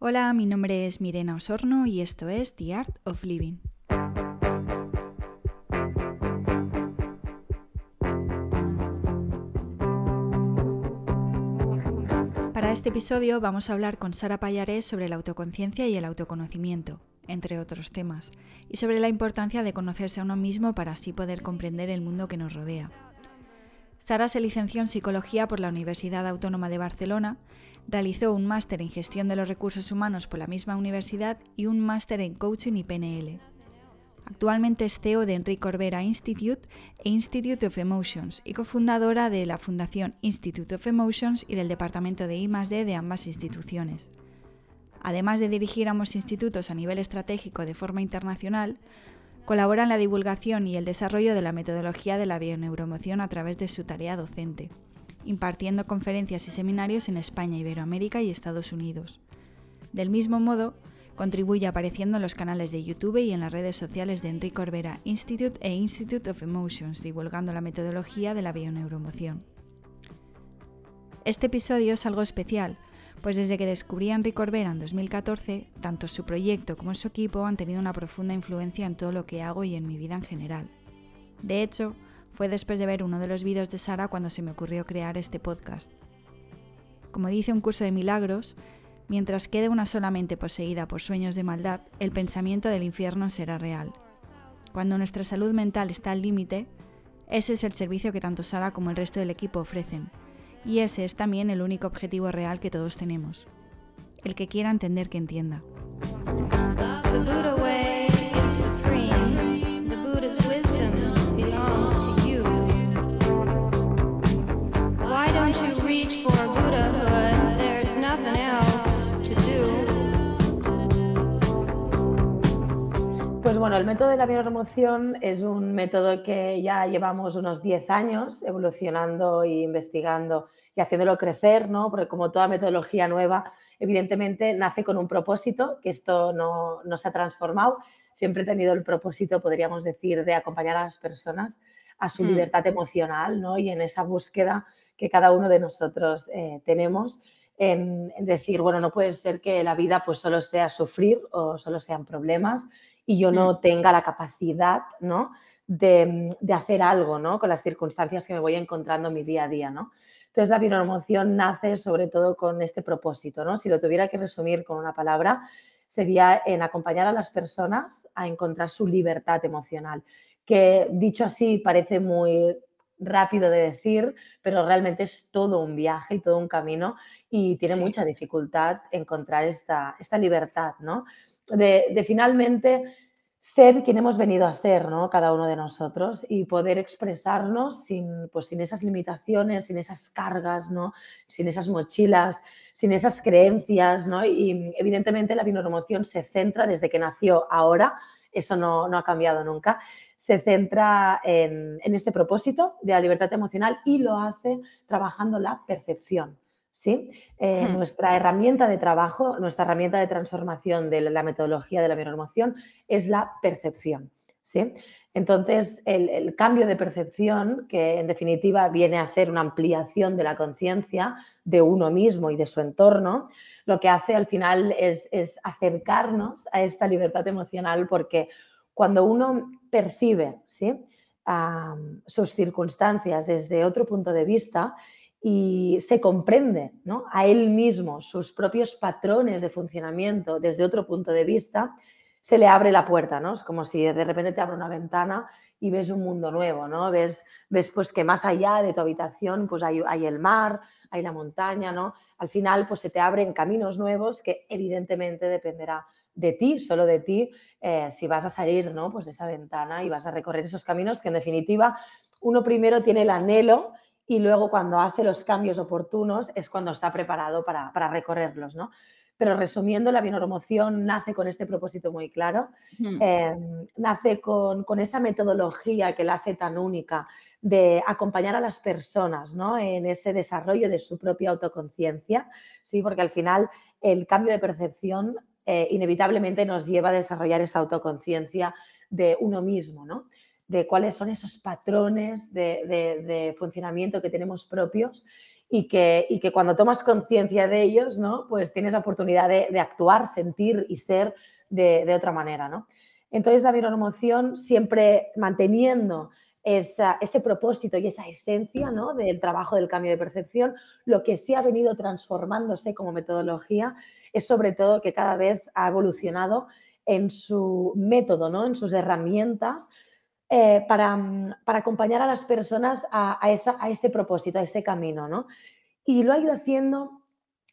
Hola, mi nombre es Mirena Osorno y esto es The Art of Living. Para este episodio vamos a hablar con Sara Payarés sobre la autoconciencia y el autoconocimiento, entre otros temas, y sobre la importancia de conocerse a uno mismo para así poder comprender el mundo que nos rodea. Sara se licenció en Psicología por la Universidad Autónoma de Barcelona, realizó un máster en Gestión de los Recursos Humanos por la misma universidad y un máster en Coaching y PNL. Actualmente es CEO de Enrique Corbera Institute e Institute of Emotions y cofundadora de la Fundación Institute of Emotions y del Departamento de I+D de ambas instituciones. Además de dirigir ambos institutos a nivel estratégico de forma internacional, Colabora en la divulgación y el desarrollo de la metodología de la bioneuromoción a través de su tarea docente, impartiendo conferencias y seminarios en España, Iberoamérica y Estados Unidos. Del mismo modo, contribuye apareciendo en los canales de YouTube y en las redes sociales de Enrique Corbera Institute e Institute of Emotions, divulgando la metodología de la bioneuromoción. Este episodio es algo especial, pues desde que descubrí a Enrique Corbera en 2014, tanto su proyecto como su equipo han tenido una profunda influencia en todo lo que hago y en mi vida en general. De hecho, fue después de ver uno de los vídeos de Sara cuando se me ocurrió crear este podcast. Como dice un curso de milagros, mientras quede una solamente poseída por sueños de maldad, el pensamiento del infierno será real. Cuando nuestra salud mental está al límite, ese es el servicio que tanto Sara como el resto del equipo ofrecen, y ese es también el único objetivo real que todos tenemos. El que quiera entender que entienda. Pues bueno, el método de la bioremoción es un método que ya llevamos unos 10 años evolucionando e investigando y haciéndolo crecer, ¿no? Porque como toda metodología nueva, evidentemente nace con un propósito, que esto no, se ha transformado. Siempre he tenido el propósito, podríamos decir, de acompañar a las personas a su mm. libertad emocional, ¿no? Y en esa búsqueda que cada uno de nosotros eh, tenemos. En, en, decir, bueno, no puede ser que la vida pues solo sea sufrir o solo sean problemas y yo no mm. tenga la capacidad ¿no? de, hacer algo ¿no? con las circunstancias que me voy encontrando en mi día a día. ¿no? Entonces la bioemoción nace sobre todo con este propósito. ¿no? Si lo tuviera que resumir con una palabra, sería en acompañar a las personas a encontrar su libertad emocional, que dicho así parece muy rápido de decir, pero realmente es todo un viaje y todo un camino y tiene mucha dificultad encontrar esta, esta libertad, ¿no? De, finalmente ser quien hemos venido a ser, ¿no? Cada uno de nosotros y poder expresarnos sin, pues, sin esas limitaciones, sin esas cargas, ¿no? Sin esas mochilas, sin esas creencias, ¿no? Y evidentemente la bioemoción se centra desde que nació ahora, eso no, ha cambiado nunca, se centra en, en este propósito de la libertad emocional y lo hace trabajando la percepción. ¿Sí? Eh, hmm. Nuestra herramienta de trabajo, nuestra herramienta de transformación de la metodología de la bioemoción es la percepción. ¿sí? Entonces, el, cambio de percepción, que en definitiva viene a ser una ampliación de la conciencia de uno mismo y de su entorno, lo que hace al final es, acercarnos a esta libertad emocional porque cuando uno percibe ¿sí? sus circunstancias desde otro punto de vista, y se comprende ¿no? a él mismo sus propios patrones de funcionamiento desde otro punto de vista, se le abre la puerta, ¿no? Es como si de repente te abre una ventana y ves un mundo nuevo, ¿no? Ves, ves pues que más allá de tu habitación pues hay, hay, el mar, hay la montaña, ¿no? Al final pues se te abren caminos nuevos que evidentemente dependerá de ti, solo de ti, eh, si vas a salir, ¿no? Pues de esa ventana y vas a recorrer esos caminos que en definitiva uno primero tiene el anhelo y luego cuando hace los cambios oportunos es cuando está preparado para, recorrerlos, ¿no? Pero resumiendo, la bioneuromoción nace con este propósito muy claro, em, nace con, esa metodología que la hace tan única de acompañar a las personas ¿no? en ese desarrollo de su propia autoconciencia, ¿sí? porque al final el cambio de percepción eh, inevitablemente nos lleva a desarrollar esa autoconciencia de uno mismo. ¿no? De cuáles son esos patrones de, funcionamiento que tenemos propios y que, y que cuando tomas conciencia de ellos, ¿no? Pues tienes la oportunidad de, actuar, sentir y ser de, de otra manera, ¿no? Entonces la emoción siempre manteniendo ese propósito y esa esencia ¿no? del trabajo del cambio de percepción, lo que sí ha venido transformándose como metodología es sobre todo que cada vez ha evolucionado en su método, ¿no? en sus herramientas eh, para, para, acompañar a las personas a, a, esa, a, ese propósito, a ese camino. ¿no? Y lo ha ido haciendo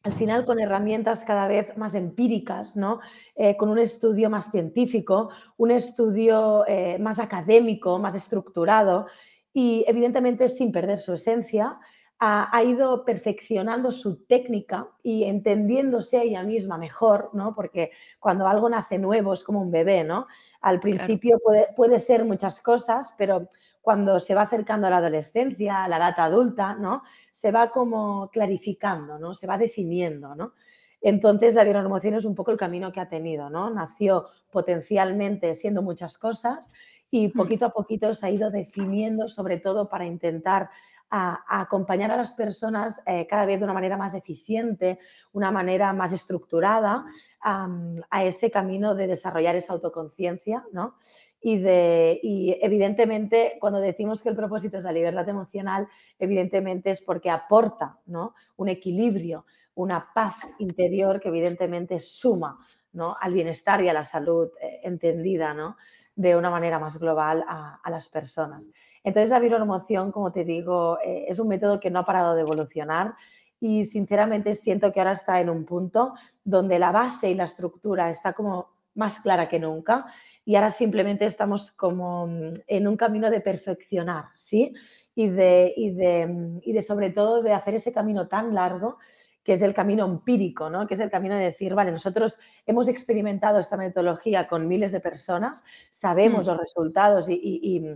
al final con herramientas cada vez más empíricas, ¿no? Eh, con un estudio más científico, un estudio eh, más académico, más estructurado y evidentemente sin perder su esencia, ha, ido perfeccionando su técnica y entendiéndose a ella misma mejor, ¿no? porque cuando algo nace nuevo es como un bebé, ¿no? al principio puede, puede ser muchas cosas, pero cuando se va acercando a la adolescencia, a la edad adulta, ¿no? Se va como clarificando, ¿no? Se va definiendo, ¿no? Entonces, la bionormoción es un poco el camino que ha tenido, ¿no? Nació potencialmente siendo muchas cosas y poquito a poquito se ha ido definiendo, sobre todo para intentar acompañar a las personas eh, cada vez de una manera más eficiente, una manera más estructurada a ese camino de desarrollar esa autoconciencia, ¿no? y, de, y evidentemente cuando decimos que el propósito es la libertad emocional, evidentemente es porque aporta ¿no? un equilibrio, una paz interior que evidentemente suma ¿no? al bienestar y a la salud eh, entendida ¿no? De una manera más global a, las personas. Entonces la emoción como te digo, eh, es un método que no ha parado de evolucionar y sinceramente siento que ahora está en un punto donde la base y la estructura está como más clara que nunca y ahora simplemente estamos como mm, en un camino de perfeccionar, ¿sí? Y de, y de, mm, y de sobre todo de hacer ese camino tan largo que es el camino empírico, ¿no? que es el camino de decir, vale, nosotros hemos experimentado esta metodología con miles de personas, sabemos mm. los resultados y, y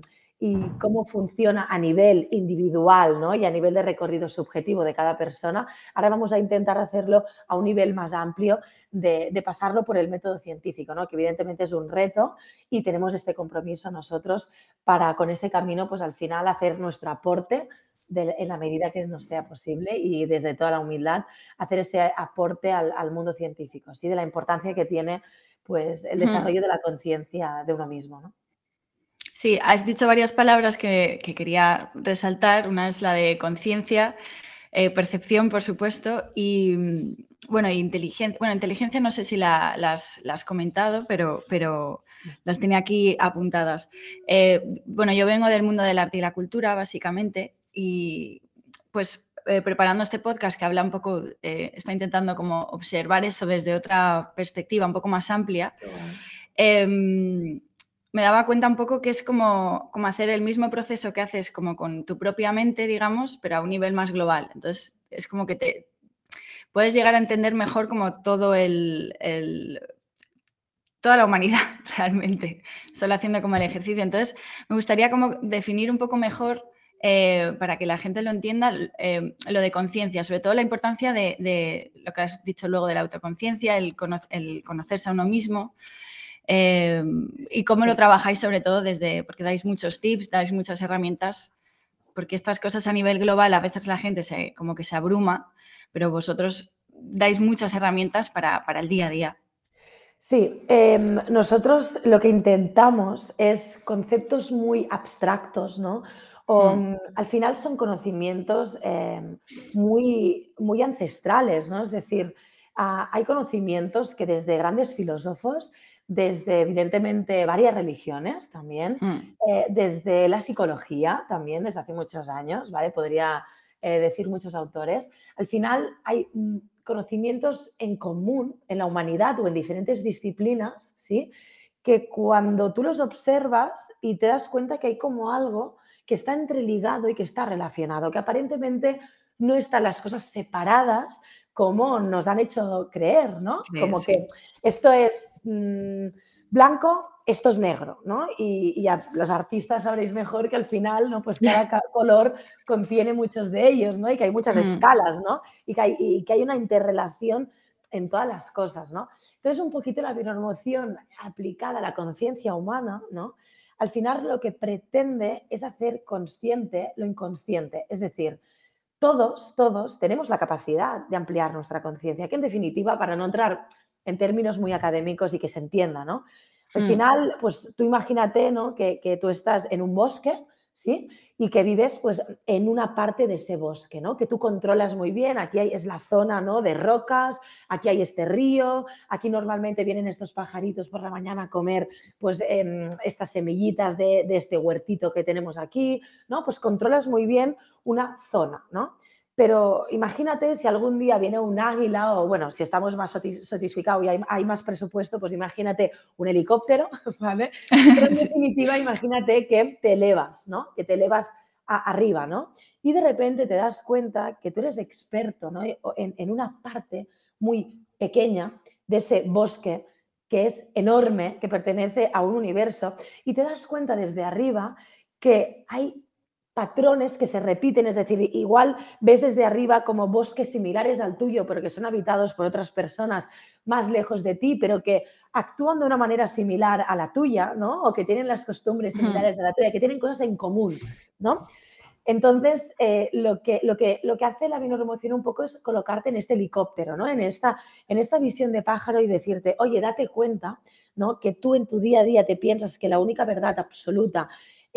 cómo funciona a nivel individual ¿no? y a nivel de recorrido subjetivo de cada persona. Ahora vamos a intentar hacerlo a un nivel más amplio de, pasarlo por el método científico, ¿no? que evidentemente es un reto y tenemos este compromiso nosotros para con ese camino, pues al final hacer nuestro aporte en la medida que nos sea posible y desde toda la humildad hacer ese aporte al, mundo científico, ¿sí? de la importancia que tiene pues, el desarrollo de la conciencia de uno mismo. ¿no? Sí, has dicho varias palabras que, quería resaltar. Una es la de conciencia, eh, percepción, por supuesto, y mm, bueno, inteligencia. Bueno, inteligencia no sé si la, las, has comentado, pero, pero las tenía aquí apuntadas. Eh, bueno, yo vengo del mundo del arte y la cultura, básicamente, y pues eh, preparando este podcast que habla un poco, está intentando como observar eso desde otra perspectiva un poco más amplia me daba cuenta un poco que es como, como, hacer el mismo proceso que haces como con tu propia mente, digamos, pero a un nivel más global. Entonces, es como que te puedes llegar a entender mejor como todo el, toda la humanidad realmente, solo haciendo como el ejercicio. Entonces, me gustaría como definir un poco mejor, eh, para que la gente lo entienda, eh, lo de conciencia, sobre todo la importancia de, lo que has dicho luego de la autoconciencia, el, el conocerse a uno mismo. Eh, y cómo lo trabajáis sobre todo desde, porque dais muchos tips, dais muchas herramientas, porque estas cosas a nivel global a veces la gente se, como que se abruma, pero vosotros dais muchas herramientas para, para el día a día. Sí, em, nosotros lo que intentamos es conceptos muy abstractos, ¿no? O, hmm. Al final son conocimientos em, muy, muy ancestrales, ¿no? Es decir, ah, hay conocimientos que desde grandes filósofos desde evidentemente varias religiones también, mm. eh, desde la psicología también, desde hace muchos años, ¿vale? Podría eh, decir muchos autores. Al final hay mm, conocimientos en común en la humanidad o en diferentes disciplinas, ¿sí? Que cuando tú los observas y te das cuenta que hay como algo que está entreligado y que está relacionado, que aparentemente no están las cosas separadas, como nos han hecho creer, ¿no? como que esto es mm, blanco, esto es negro, ¿no? Y, los artistas sabréis mejor que al final, ¿no? Pues cada color contiene muchos de ellos, ¿no? Y que hay muchas mm. escalas, ¿no? Y que, hay, y que hay una interrelación en todas las cosas, ¿no? Entonces, un poquito la bioemoción aplicada a la conciencia humana, ¿no? Al final lo que pretende es hacer consciente lo inconsciente, es decir, todos, todos tenemos la capacidad de ampliar nuestra conciencia, que en definitiva, para no entrar en términos muy académicos y que se entienda, ¿no? Al hmm. final, pues tú imagínate, ¿no? Que, que tú estás en un bosque ¿sí? Y que vives pues en una parte de ese bosque, ¿no? Que tú controlas muy bien, aquí hay, es la zona, ¿no? De rocas, aquí hay este río, aquí normalmente vienen estos pajaritos por la mañana a comer pues em, estas semillitas de, de este huertito que tenemos aquí, ¿no? Pues controlas muy bien una zona, ¿no? Pero imagínate si algún día viene un águila o, bueno, si estamos más satisficados y hay, más presupuesto, pues imagínate un helicóptero, ¿vale? Pero en definitiva, imagínate que te elevas, ¿no? Que te elevas arriba, ¿no? Y de repente te das cuenta que tú eres experto, ¿no? En, en una parte muy pequeña de ese bosque que es enorme, que pertenece a un universo, y te das cuenta desde arriba que hay patrones que se repiten, es decir, igual ves desde arriba como bosques similares al tuyo, pero que son habitados por otras personas más lejos de ti, pero que actúan de una manera similar a la tuya, ¿no? O que tienen las costumbres similares a la tuya, que tienen cosas en común, ¿no? Entonces, eh, lo, que, lo, que, lo que hace la binoremoción un poco es colocarte en este helicóptero, ¿no? En esta, en esta visión de pájaro y decirte, oye, date cuenta, ¿no? Que tú en tu día a día te piensas que la única verdad absoluta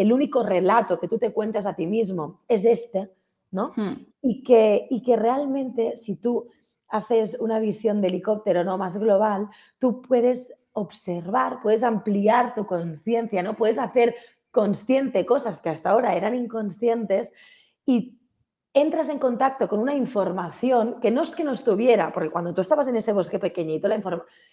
el único relato que tú te cuentas a ti mismo es este, ¿no? Hmm. Y, que, y que realmente si tú haces una visión de helicóptero no más global, tú puedes observar, puedes ampliar tu conciencia, ¿no? Puedes hacer consciente cosas que hasta ahora eran inconscientes y entras en contacto con una información que no es que no estuviera, porque cuando tú estabas en ese bosque pequeñito, la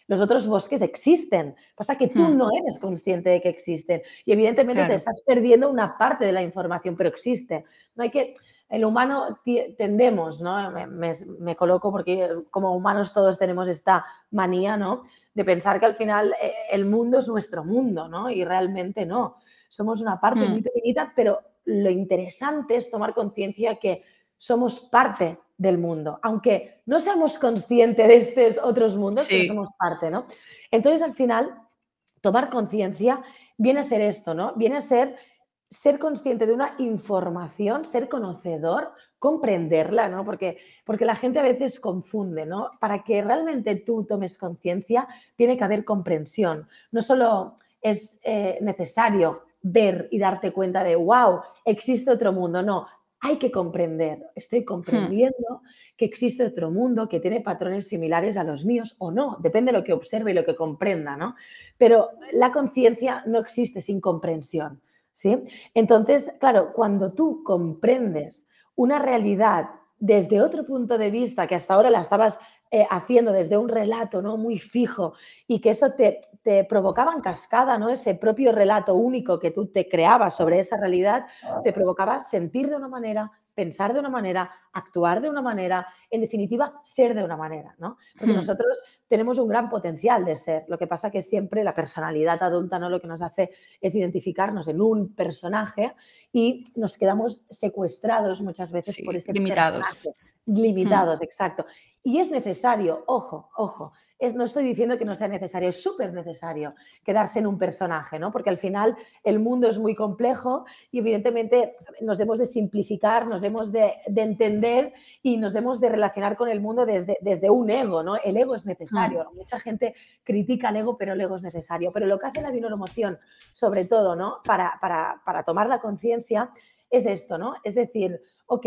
los otros bosques existen. Pasa que tú hmm. no eres consciente de que existen. Y evidentemente te estás perdiendo una parte de la información, pero existe. No hay que. El humano tendemos, ¿no? Me, coloco porque como humanos todos tenemos esta manía, ¿no? De pensar que al final eh, el mundo es nuestro mundo, ¿no? Y realmente no. Somos una parte hmm. muy pequeñita, pero lo interesante es tomar conciencia que somos parte del mundo, aunque no seamos conscientes de estos otros mundos, pero somos parte, ¿no? Entonces, al final, tomar conciencia viene a ser esto, ¿no? Viene a ser ser consciente de una información, ser conocedor, comprenderla, ¿no? Porque, porque la gente a veces confunde, ¿no? Para que realmente tú tomes conciencia, tiene que haber comprensión. No solo es eh, necesario ver y darte cuenta de, wow, existe otro mundo. No, hay que comprender. Estoy hmm. comprendiendo que existe otro mundo que tiene patrones similares a los míos o no, depende de lo que observe y lo que comprenda, ¿no? Pero la conciencia no existe sin comprensión, ¿sí? Entonces, claro, cuando tú comprendes una realidad desde otro punto de vista que hasta ahora la estabas eh, haciendo desde un relato ¿no? muy fijo y que eso te, te, provocaba en cascada, ¿no? ese propio relato único que tú te creabas sobre esa realidad, te provocaba sentir de una manera, pensar de una manera, actuar de una manera, en definitiva, ser de una manera, ¿no? Porque hmm. nosotros tenemos un gran potencial de ser. Lo que pasa que siempre la personalidad adulta, ¿no? Lo que nos hace es identificarnos en un personaje y nos quedamos secuestrados muchas veces por ese limitados. personaje. Limitados, exacto. Y es necesario, ojo, ojo, es, no estoy diciendo que no sea necesario, es súper necesario quedarse en un personaje, ¿no? Porque al final el mundo es muy complejo y evidentemente nos hemos de simplificar, nos hemos de, entender y nos hemos de relacionar con el mundo desde, desde un ego, ¿no? El ego es necesario. Mm. Mucha gente critica el ego, pero el ego es necesario. Pero lo que hace la binomoción, sobre todo, ¿no? Para, para, para tomar la conciencia, es esto, ¿no? Es decir, ok,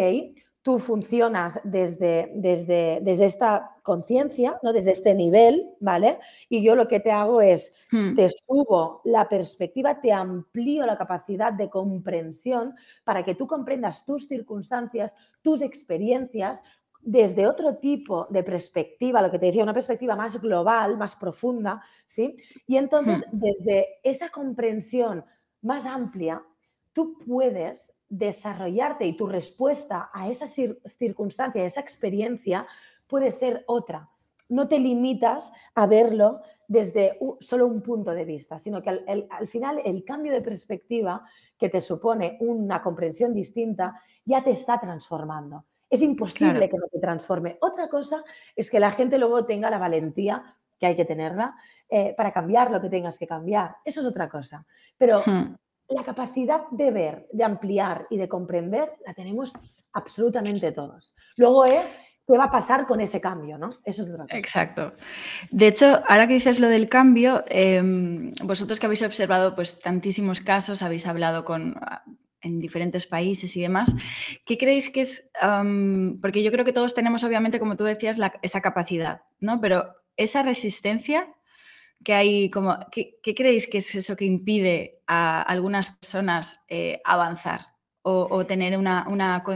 tú funcionas desde, desde, desde esta conciencia, ¿no? desde este nivel, ¿vale? Y yo lo que te hago es, hmm. te subo la perspectiva, te amplío la capacidad de comprensión para que tú comprendas tus circunstancias, tus experiencias, desde otro tipo de perspectiva, lo que te decía, una perspectiva más global, más profunda, ¿sí? Y entonces, hmm. desde esa comprensión más amplia, tú puedes desarrollarte y tu respuesta a esa circunstancia, a esa experiencia, puede ser otra. No te limitas a verlo desde solo un punto de vista, sino que al, final el cambio de perspectiva que te supone una comprensión distinta ya te está transformando. Es imposible que no te transforme. Otra cosa es que la gente luego tenga la valentía que hay que tenerla eh, para cambiar lo que tengas que cambiar. Eso es otra cosa. Pero hmm la capacidad de ver, de ampliar y de comprender la tenemos absolutamente todos. Luego es qué va a pasar con ese cambio, ¿no? Eso es lo que Exacto. De hecho, ahora que dices lo del cambio, em, vosotros que habéis observado pues tantísimos casos, habéis hablado con ah, en diferentes países y demás, ¿qué creéis que es? porque yo creo que todos tenemos, obviamente, como tú decías, esa capacidad, ¿no? Pero esa resistencia que hay, como, ¿qué, creéis que es eso que impide a algunas personas eh, avanzar o, tener una,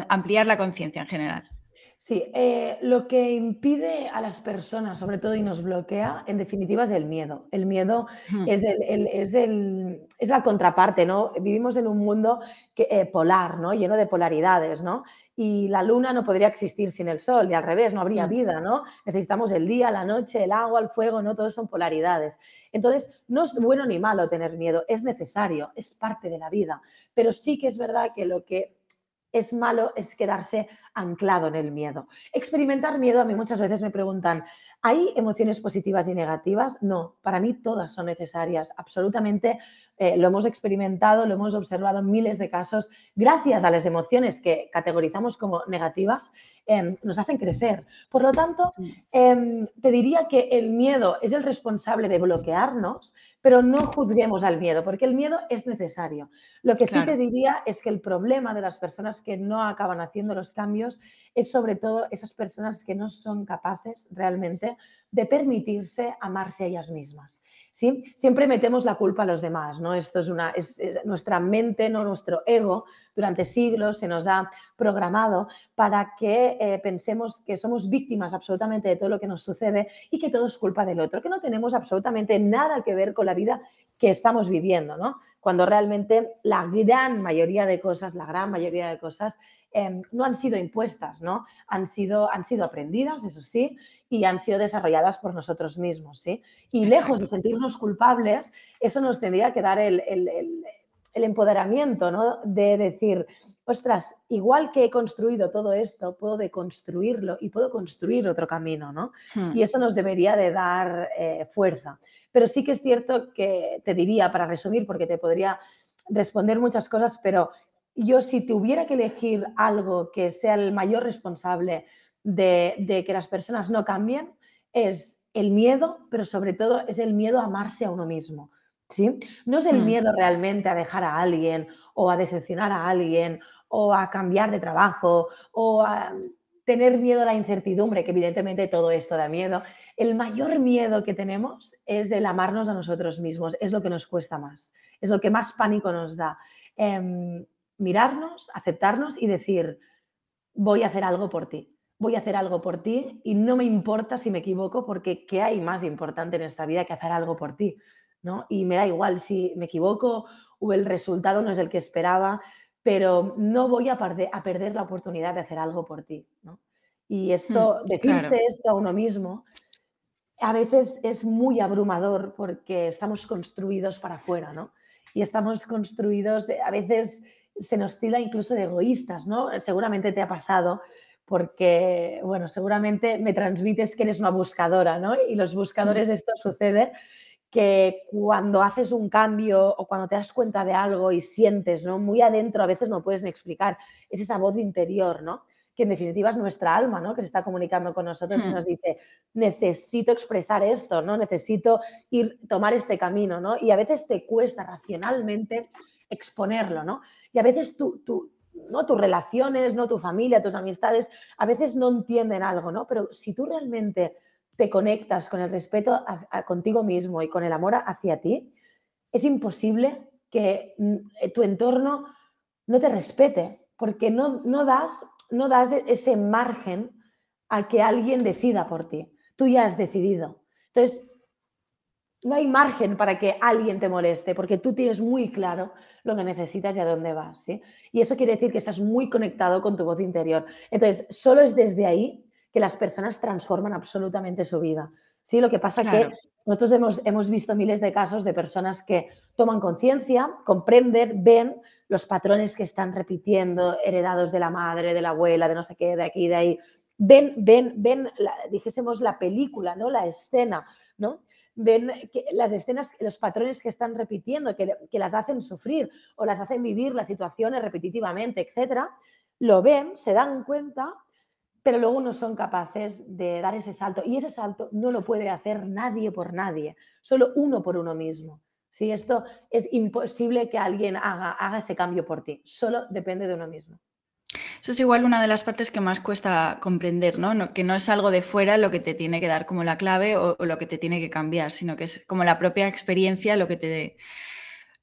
ampliar la conciencia en general? Sí, eh, lo que impide a las personas, sobre todo, y nos bloquea, en definitiva, es el miedo. El miedo es, es, la contraparte, ¿no? Vivimos en un mundo que, eh, polar, ¿no? Lleno de polaridades, ¿no? Y la luna no podría existir sin el sol, y al revés, no habría vida, ¿no? Necesitamos el día, la noche, el agua, el fuego, ¿no? Todos son polaridades. Entonces, no es bueno ni malo tener miedo, es necesario, es parte de la vida. Pero sí que es verdad que lo que es malo es quedarse anclado en el miedo. Experimentar miedo, a mí muchas veces me preguntan, ¿hay emociones positivas y negativas? No, para mí todas son necesarias, absolutamente eh, lo hemos experimentado, lo hemos observado en miles de casos, gracias a las emociones que categorizamos como negativas, em, nos hacen crecer. Por lo tanto, em, te diría que el miedo es el responsable de bloquearnos, pero no juzguemos al miedo, porque el miedo es necesario. Lo que sí te diría es que el problema de las personas que no acaban haciendo los cambios es sobre todo esas personas que no son capaces realmente de permitirse amarse a ellas mismas. ¿sí? Siempre metemos la culpa a los demás, ¿no? Esto es, una, es, nuestra mente, ¿no? nuestro ego, durante siglos se nos ha programado para que eh, pensemos que somos víctimas absolutamente de todo lo que nos sucede y que todo es culpa del otro, que no tenemos absolutamente nada que ver con la vida que estamos viviendo, ¿no? Cuando realmente la gran mayoría de cosas, la gran mayoría de cosas Em, no han sido impuestas, ¿no? Han sido, han sido aprendidas, eso sí, y han sido desarrolladas por nosotros mismos, ¿sí? Y lejos de sentirnos culpables, eso nos tendría que dar el, empoderamiento, ¿no? De decir, ostras, igual que he construido todo esto, puedo deconstruirlo y puedo construir otro camino, ¿no? Hmm. Y eso nos debería de dar eh, fuerza. Pero sí que es cierto que te diría, para resumir, porque te podría responder muchas cosas, pero yo si tuviera que elegir algo que sea el mayor responsable de, que las personas no cambien, es el miedo, pero sobre todo es el miedo a amarse a uno mismo. ¿sí? No es el hmm. miedo realmente a dejar a alguien o a decepcionar a alguien o a cambiar de trabajo o a tener miedo a la incertidumbre, que evidentemente todo esto da miedo. El mayor miedo que tenemos es el amarnos a nosotros mismos, es lo que nos cuesta más, es lo que más pánico nos da. Em, mirarnos, aceptarnos y decir, voy a hacer algo por ti, voy a hacer algo por ti y no me importa si me equivoco porque ¿qué hay más importante en esta vida que hacer algo por ti? ¿no? Y me da igual si me equivoco o el resultado no es el que esperaba, pero no voy a, perder, a perder la oportunidad de hacer algo por ti. Y esto, hmm, decirse esto a uno mismo, a veces es muy abrumador porque estamos construidos para afuera, ¿no? Y estamos construidos, a veces se nos tila incluso de egoístas, ¿no? Seguramente te ha pasado porque, bueno, seguramente me transmites que eres una buscadora, ¿no? Y los buscadores esto sucede que cuando haces un cambio o cuando te das cuenta de algo y sientes, ¿no? Muy adentro, a veces no puedes ni explicar, es esa voz interior, ¿no? Que en definitiva es nuestra alma, ¿no? Que se está comunicando con nosotros y hmm. nos dice, necesito expresar esto, ¿no? Necesito ir, tomar este camino, ¿no? Y a veces te cuesta racionalmente exponerlo, ¿no? Y a veces tú, ¿no? tus relaciones, ¿no? tu familia, tus amistades, a veces no entienden algo, ¿no? Pero si tú realmente te conectas con el respeto contigo mismo y con el amor hacia ti, es imposible que mm, eh, tu entorno no te respete, porque no, no, das, no das ese margen a que alguien decida por ti. Tú ya has decidido. Entonces, no hay margen para que alguien te moleste, porque tú tienes muy claro lo que necesitas y a dónde vas. ¿sí? Y eso quiere decir que estás muy conectado con tu voz interior. Entonces, solo es desde ahí que las personas transforman absolutamente su vida. ¿sí? Lo que pasa es que nosotros hemos, hemos visto miles de casos de personas que toman conciencia, comprenden, ven los patrones que están repitiendo, heredados de la madre, de la abuela, de no sé qué, de aquí, de ahí. Ven, ven, ven, dijésemos la película, ¿no? La escena, ¿no? Ven que las escenas, los patrones que están repitiendo, que, las hacen sufrir o las hacen vivir las situaciones repetitivamente, etcétera, lo ven, se dan cuenta, pero luego no son capaces de dar ese salto. Y ese salto no lo puede hacer nadie por nadie, solo uno por uno mismo. Si esto es imposible que alguien haga, haga ese cambio por ti, solo depende de uno mismo. Eso es igual una de las partes que más cuesta comprender, ¿no? que no es algo de fuera lo que te tiene que dar como la clave o, lo que te tiene que cambiar, sino que es como la propia experiencia lo que te,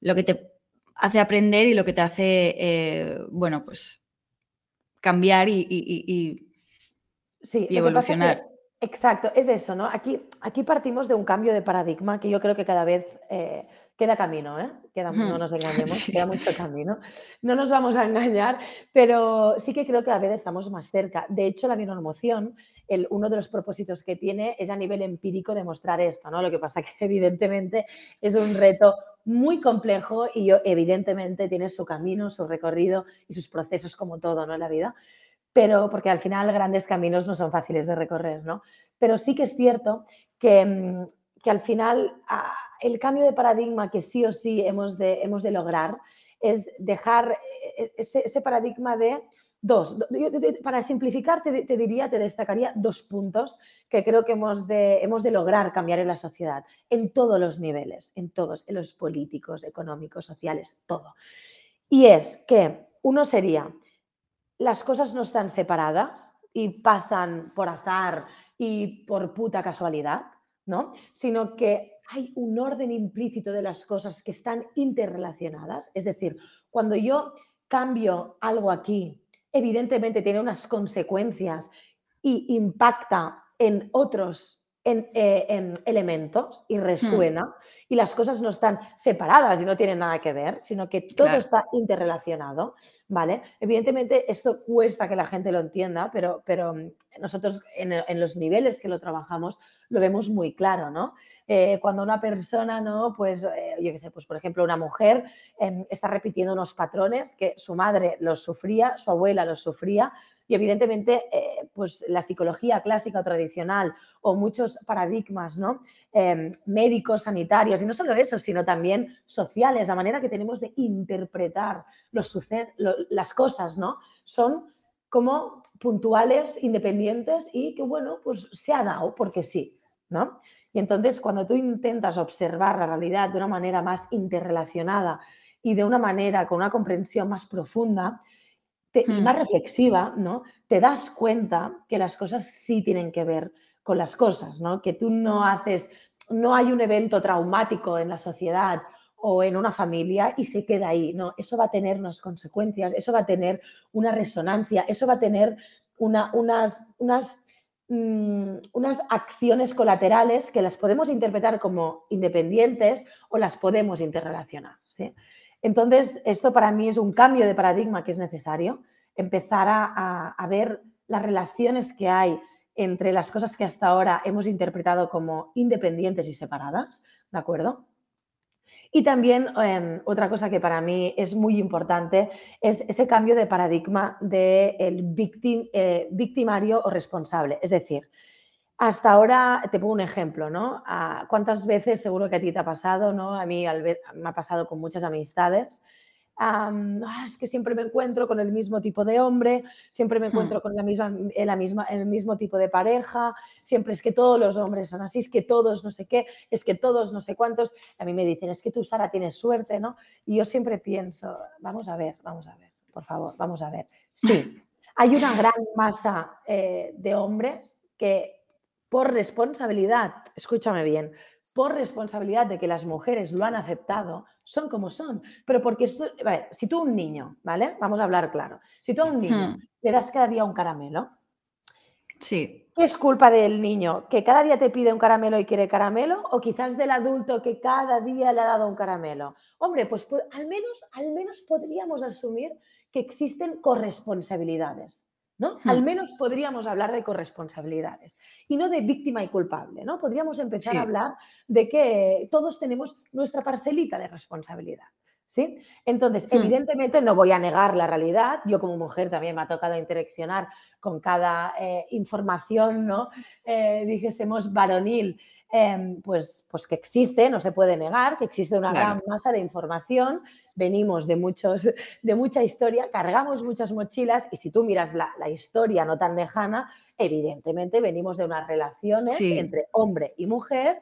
lo que te hace aprender y lo que te hace, eh, bueno, pues cambiar y, sí, evolucionar. Exacto, es eso, ¿no? Aquí, aquí partimos de un cambio de paradigma que yo creo que cada vez eh, queda camino, ¿eh? Queda, no nos engañemos, queda mucho camino. No nos vamos a engañar, pero sí que creo que a veces estamos más cerca. De hecho, la bioemoción, el, uno de los propósitos que tiene es a nivel empírico demostrar esto, ¿no? Lo que pasa que evidentemente es un reto muy complejo y evidentemente tiene su camino, su recorrido y sus procesos como todo, ¿no? En la vida. Pero porque al final grandes caminos no son fáciles de recorrer, ¿no? Pero sí que es cierto que, mm, que al final ah, el cambio de paradigma que sí o sí hemos de, hemos de lograr es dejar eh, ese, paradigma de dos. Para simplificar, te, diría, te destacaría dos puntos que creo que hemos de, hemos de lograr cambiar en la sociedad, en todos los niveles, en todos, en los políticos, económicos, sociales, todo. Y es que uno sería, las cosas no están separadas y pasan por azar y por puta casualidad, ¿no? Sino que hay un orden implícito de las cosas que están interrelacionadas. Es decir, cuando yo cambio algo aquí, evidentemente tiene unas consecuencias y impacta en otros eh, elementos y hmm. resuena y las cosas no están separadas y no tienen nada que ver, sino que todo está interrelacionado, ¿vale? Evidentemente esto cuesta que la gente lo entienda, pero, pero mm, nosotros en, los niveles que lo trabajamos lo vemos muy claro, ¿no? Eh, cuando una persona, ¿no? Pues, eh, yo qué sé, pues por ejemplo una mujer em, está repitiendo unos patrones que su madre los sufría, su abuela los sufría, y evidentemente, eh, pues la psicología clásica o tradicional o muchos paradigmas ¿no? Em, médicos, sanitarios, y no solo eso, sino también sociales, la manera que tenemos de interpretar los las cosas, ¿no? Son como puntuales, independientes y que, bueno, pues se ha dado porque sí, ¿no? Y entonces, cuando tú intentas observar la realidad de una manera más interrelacionada y de una manera con una comprensión más profunda, y hmm. más reflexiva, ¿no? Te das cuenta que las cosas sí tienen que ver con las cosas, ¿no? Que tú no haces, no hay un evento traumático en la sociedad o en una familia y se queda ahí, ¿no? Eso va a tener unas consecuencias, eso va a tener una resonancia, eso va a tener una, unas, unas, mm, unas acciones colaterales que las podemos interpretar como independientes o las podemos interrelacionar, ¿sí? Entonces, esto para mí es un cambio de paradigma que es necesario, empezar a, ver las relaciones que hay entre las cosas que hasta ahora hemos interpretado como independientes y separadas, ¿de acuerdo? Y también em, otra cosa que para mí es muy importante es ese cambio de paradigma del de eh, victimario o responsable. Es decir, hasta ahora, te pongo un ejemplo, ¿no? Ah, ¿Cuántas veces seguro que a ti te ha pasado, ¿no? A mí me ha pasado con muchas amistades. Ah, es que siempre me encuentro con el mismo tipo de hombre, siempre me hmm. encuentro con la misma, la misma, el mismo tipo de pareja, siempre es que todos los hombres son así, es que todos no sé qué, es que todos no sé cuántos. A mí me dicen, es que tú, Sara, tienes suerte, ¿no? Y yo siempre pienso, vamos a ver, vamos a ver, por favor, vamos a ver. Sí, hay una gran masa eh, de hombres que por responsabilidad, escúchame bien, por responsabilidad de que las mujeres lo han aceptado, son como son. Pero porque esto, si tú a un niño, ¿vale? Vamos a hablar claro. Si tú a un niño hmm. le das cada día un caramelo, sí. ¿qué es culpa del niño? ¿Que cada día te pide un caramelo y quiere caramelo? ¿O quizás del adulto que cada día le ha dado un caramelo? Hombre, pues, pues al, menos, al menos podríamos asumir que existen corresponsabilidades. ¿No? Hmm. Al menos podríamos hablar de corresponsabilidades y no de víctima y culpable, ¿no? Podríamos empezar a hablar de que todos tenemos nuestra parcelita de responsabilidad, ¿Sí? Entonces, hmm. evidentemente no voy a negar la realidad. Yo como mujer también me ha tocado interaccionar con cada eh, información, ¿no? Eh, dijésemos varonil, em, pues, pues que existe, no se puede negar, que existe una gran masa de información. Venimos de, muchos, de mucha historia, cargamos muchas mochilas y si tú miras la, historia no tan lejana, evidentemente venimos de unas relaciones entre hombre y mujer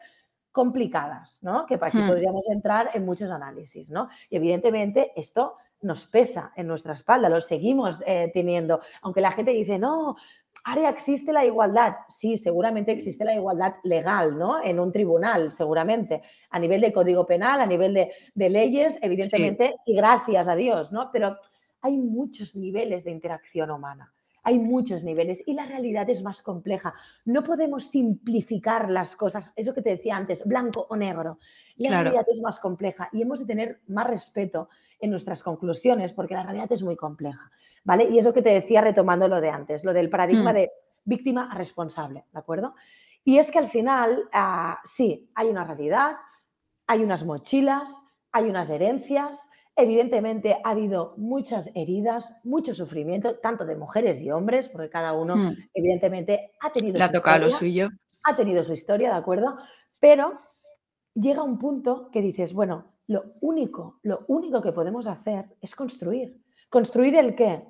complicadas, ¿no? Que para aquí hmm. podríamos entrar en muchos análisis, ¿no? Y evidentemente esto nos pesa en nuestra espalda, lo seguimos eh, teniendo, aunque la gente dice, no, ahora existe la igualdad. Sí, seguramente existe la igualdad legal, ¿no? En un tribunal, seguramente, a nivel de código penal, a nivel de, leyes, evidentemente, y gracias a Dios, ¿no? Pero hay muchos niveles de interacción humana. Hay muchos niveles y la realidad es más compleja. No podemos simplificar las cosas, eso que te decía antes, blanco o negro. La realidad es más compleja y hemos de tener más respeto en nuestras conclusiones porque la realidad es muy compleja. ¿Vale? Y eso que te decía retomando lo de antes, lo del paradigma hmm. de víctima a responsable, ¿de acuerdo? Y es que al final, ah, sí, hay una realidad, hay unas mochilas, hay unas herencias, Evidentemente ha habido muchas heridas, mucho sufrimiento, tanto de mujeres y hombres, porque cada uno, hmm. evidentemente, ha tenido su historia. lo suyo. Ha tenido su historia, ¿de acuerdo? Pero llega un punto que dices, bueno, lo único, lo único que podemos hacer es construir. ¿Construir el qué?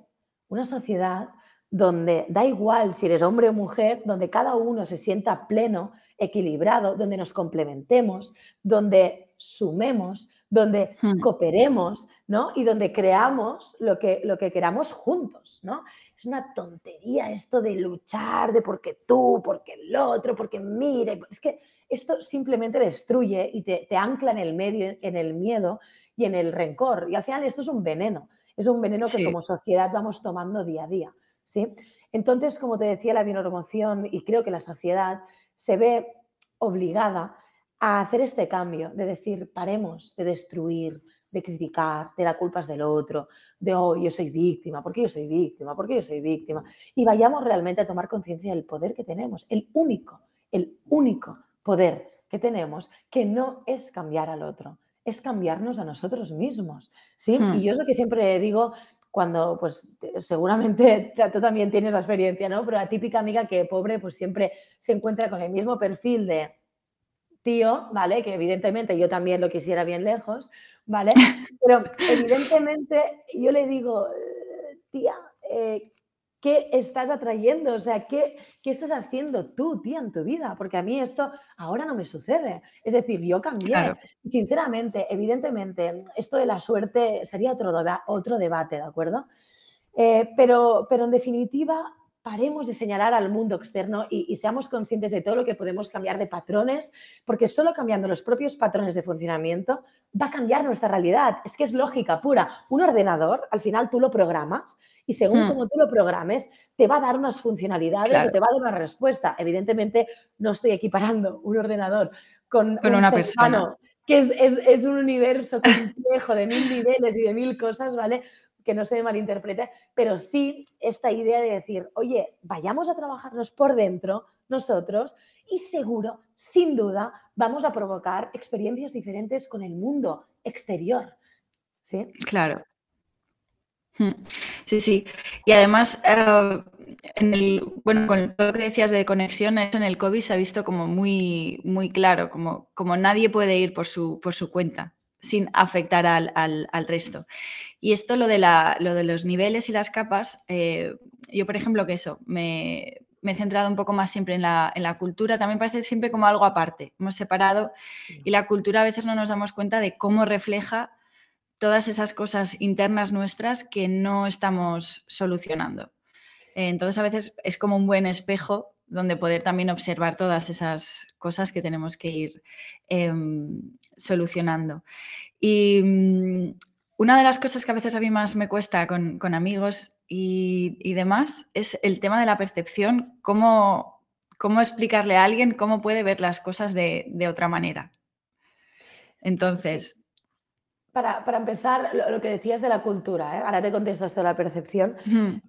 Una sociedad donde da igual si eres hombre o mujer, donde cada uno se sienta pleno, equilibrado, donde nos complementemos, donde sumemos, donde hmm. cooperemos, ¿no? Y donde creamos lo que, lo que queramos juntos, ¿no? Es una tontería esto de luchar, de porque tú, porque el otro, porque mire. Es que esto simplemente destruye y te, ancla en el medio, en el miedo y en el rencor. Y al final esto es un veneno. Es un veneno que como sociedad vamos tomando día a día, ¿sí? Entonces, como te decía, la bioemoción y creo que la sociedad se ve obligada a hacer este cambio, de decir, paremos de destruir, de criticar, de dar culpas del otro, de, oh, yo soy víctima, ¿por qué yo soy víctima? ¿Por qué yo soy víctima? Y vayamos realmente a tomar conciencia del poder que tenemos, el único, el único poder que tenemos, que no es cambiar al otro, es cambiarnos a nosotros mismos, ¿sí? Hmm. Y yo es lo que siempre digo cuando, pues, seguramente tú también tienes la experiencia, ¿no? Pero la típica amiga que, pobre, pues siempre se encuentra con el mismo perfil de tío, ¿vale? Que evidentemente yo también lo quisiera bien lejos, ¿vale? Pero evidentemente yo le digo, tía, eh, ¿qué estás atrayendo? O sea, ¿qué, ¿qué, estás haciendo tú, tía, en tu vida? Porque a mí esto ahora no me sucede. Es decir, yo cambié. Sinceramente, evidentemente, esto de la suerte sería otro, otro debate, ¿de acuerdo? Eh, pero, pero en definitiva, paremos de señalar al mundo externo y, seamos conscientes de todo lo que podemos cambiar de patrones, porque solo cambiando los propios patrones de funcionamiento va a cambiar nuestra realidad. Es que es lógica pura. Un ordenador, al final tú lo programas y según hmm. como tú lo programes, te va a dar unas funcionalidades o te va a dar una respuesta. Evidentemente, no estoy equiparando un ordenador con, una persona que es, es, un universo complejo de mil niveles y de mil cosas, ¿vale? Que no se malinterprete, pero sí esta idea de decir, oye, vayamos a trabajarnos por dentro nosotros y seguro, sin duda, vamos a provocar experiencias diferentes con el mundo exterior. ¿Sí? Claro. Hmm. Sí, sí. Y además, eh, bueno, con lo que decías de conexiones en el COVID se ha visto como muy, muy claro, como, como nadie puede ir por su, por su cuenta sin afectar al, resto. Y esto, lo de, la, lo de, los niveles y las capas, eh, yo, por ejemplo, que eso, me, he centrado un poco más siempre en la, en la, cultura, también parece siempre como algo aparte. Hemos separado y la cultura a veces no nos damos cuenta de cómo refleja todas esas cosas internas nuestras que no estamos solucionando. Entonces a veces es como un buen espejo donde poder también observar todas esas cosas que tenemos que ir em, solucionando. Y mm, una de las cosas que a veces a mí más me cuesta con, amigos y, demás es el tema de la percepción, cómo, cómo explicarle a alguien cómo puede ver las cosas de, de otra manera. Entonces, para, empezar, lo, que decías de la cultura, ¿eh? ahora te contestas de la percepción,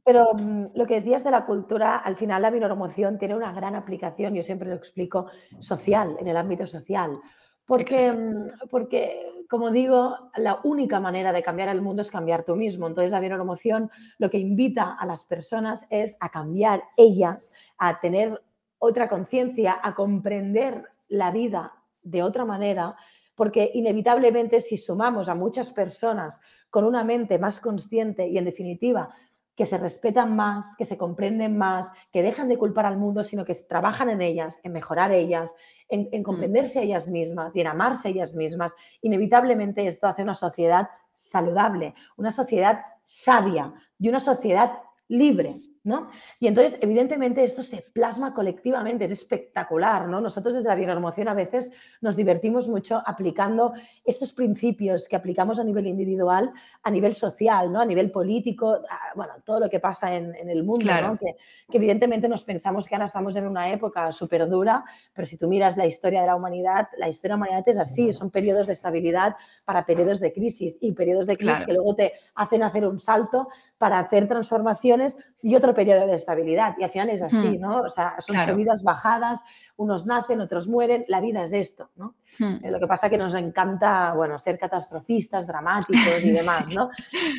pero mm, lo que decías de la cultura, al final la bioemoción tiene una gran aplicación, yo siempre lo explico, social, en el ámbito social. Porque, mm, porque, como digo, la única manera de cambiar el mundo es cambiar tú mismo. Entonces, la emoción lo que invita a las personas es a cambiar ellas, a tener otra conciencia, a comprender la vida de otra manera, porque inevitablemente si sumamos a muchas personas con una mente más consciente y en definitiva que se respetan más, que se comprenden más, que dejan de culpar al mundo, sino que trabajan en ellas, en mejorar ellas, en, mm. comprenderse a ellas mismas y en amarse a ellas mismas, inevitablemente esto hace una sociedad saludable, una sociedad sabia y una sociedad libre. ¿No? Y entonces, evidentemente, esto se plasma colectivamente, es espectacular, ¿no? Nosotros desde la bioemoción a veces nos divertimos mucho aplicando estos principios que aplicamos a nivel individual, a nivel social, ¿no? A nivel político, bueno, todo lo que pasa en, el mundo, ¿no? Que, evidentemente nos pensamos que ahora estamos en una época súper dura, pero si tú miras la historia de la humanidad, la historia de la humanidad es así, son periodos de estabilidad para periodos de crisis y periodos de crisis que luego te hacen hacer un salto para hacer transformaciones y otro periodo de estabilidad. Y al final es así, hmm. ¿no? O sea, son subidas, bajadas, unos nacen, otros mueren, la vida es esto, ¿no? Hmm. Eh, lo que pasa es que nos encanta, bueno, ser catastrofistas, dramáticos y demás, ¿no?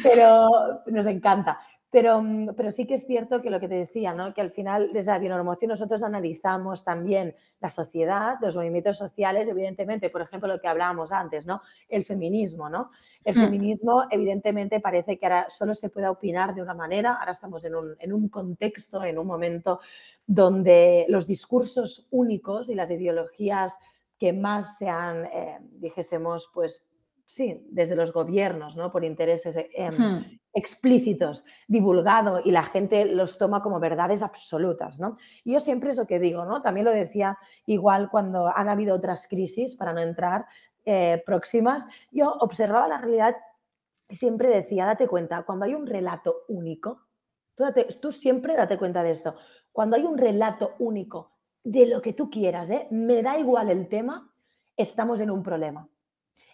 Pero nos encanta. Pero, mm, pero, sí que es cierto que lo que te decía, ¿no? que al final desde la bionormoción nosotros analizamos también la sociedad, los movimientos sociales, evidentemente, por ejemplo, lo que hablábamos antes, ¿no? el feminismo. ¿no? El hmm. feminismo, evidentemente, parece que ahora solo se puede opinar de una manera, ahora estamos en un, en un contexto, en un momento donde los discursos únicos y las ideologías que más sean, eh, dijésemos, pues sí, desde los gobiernos, ¿no? Por intereses em, hmm. explícitos, divulgado y la gente los toma como verdades absolutas, ¿no? Y yo siempre es lo que digo, ¿no? También lo decía igual cuando han habido otras crisis, para no entrar, eh, próximas, yo observaba la realidad y siempre decía, date cuenta, cuando hay un relato único, tú, tú siempre date cuenta de esto, cuando hay un relato único de lo que tú quieras, ¿eh? me da igual el tema, estamos en un problema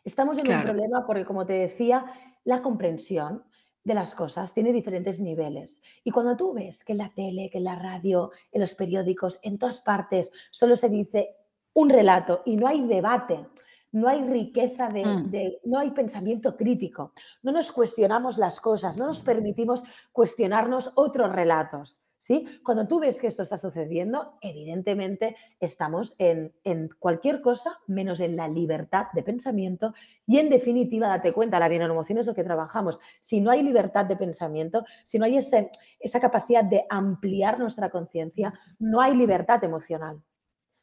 Estamos en un problema porque, como te decía, la comprensión de las cosas tiene diferentes niveles. Y cuando tú ves que en la tele, que en la radio, en los periódicos, en todas partes, solo se dice un relato y no hay debate, no hay riqueza de, mm. de, no hay pensamiento crítico, no nos cuestionamos las cosas, no nos permitimos cuestionarnos otros relatos. ¿Sí? Cuando tú ves que esto está sucediendo, evidentemente estamos en, cualquier cosa menos en la libertad de pensamiento y en definitiva, date cuenta, la bienemoción es lo que trabajamos. Si no hay libertad de pensamiento, si no hay esa capacidad de ampliar nuestra conciencia, no hay libertad emocional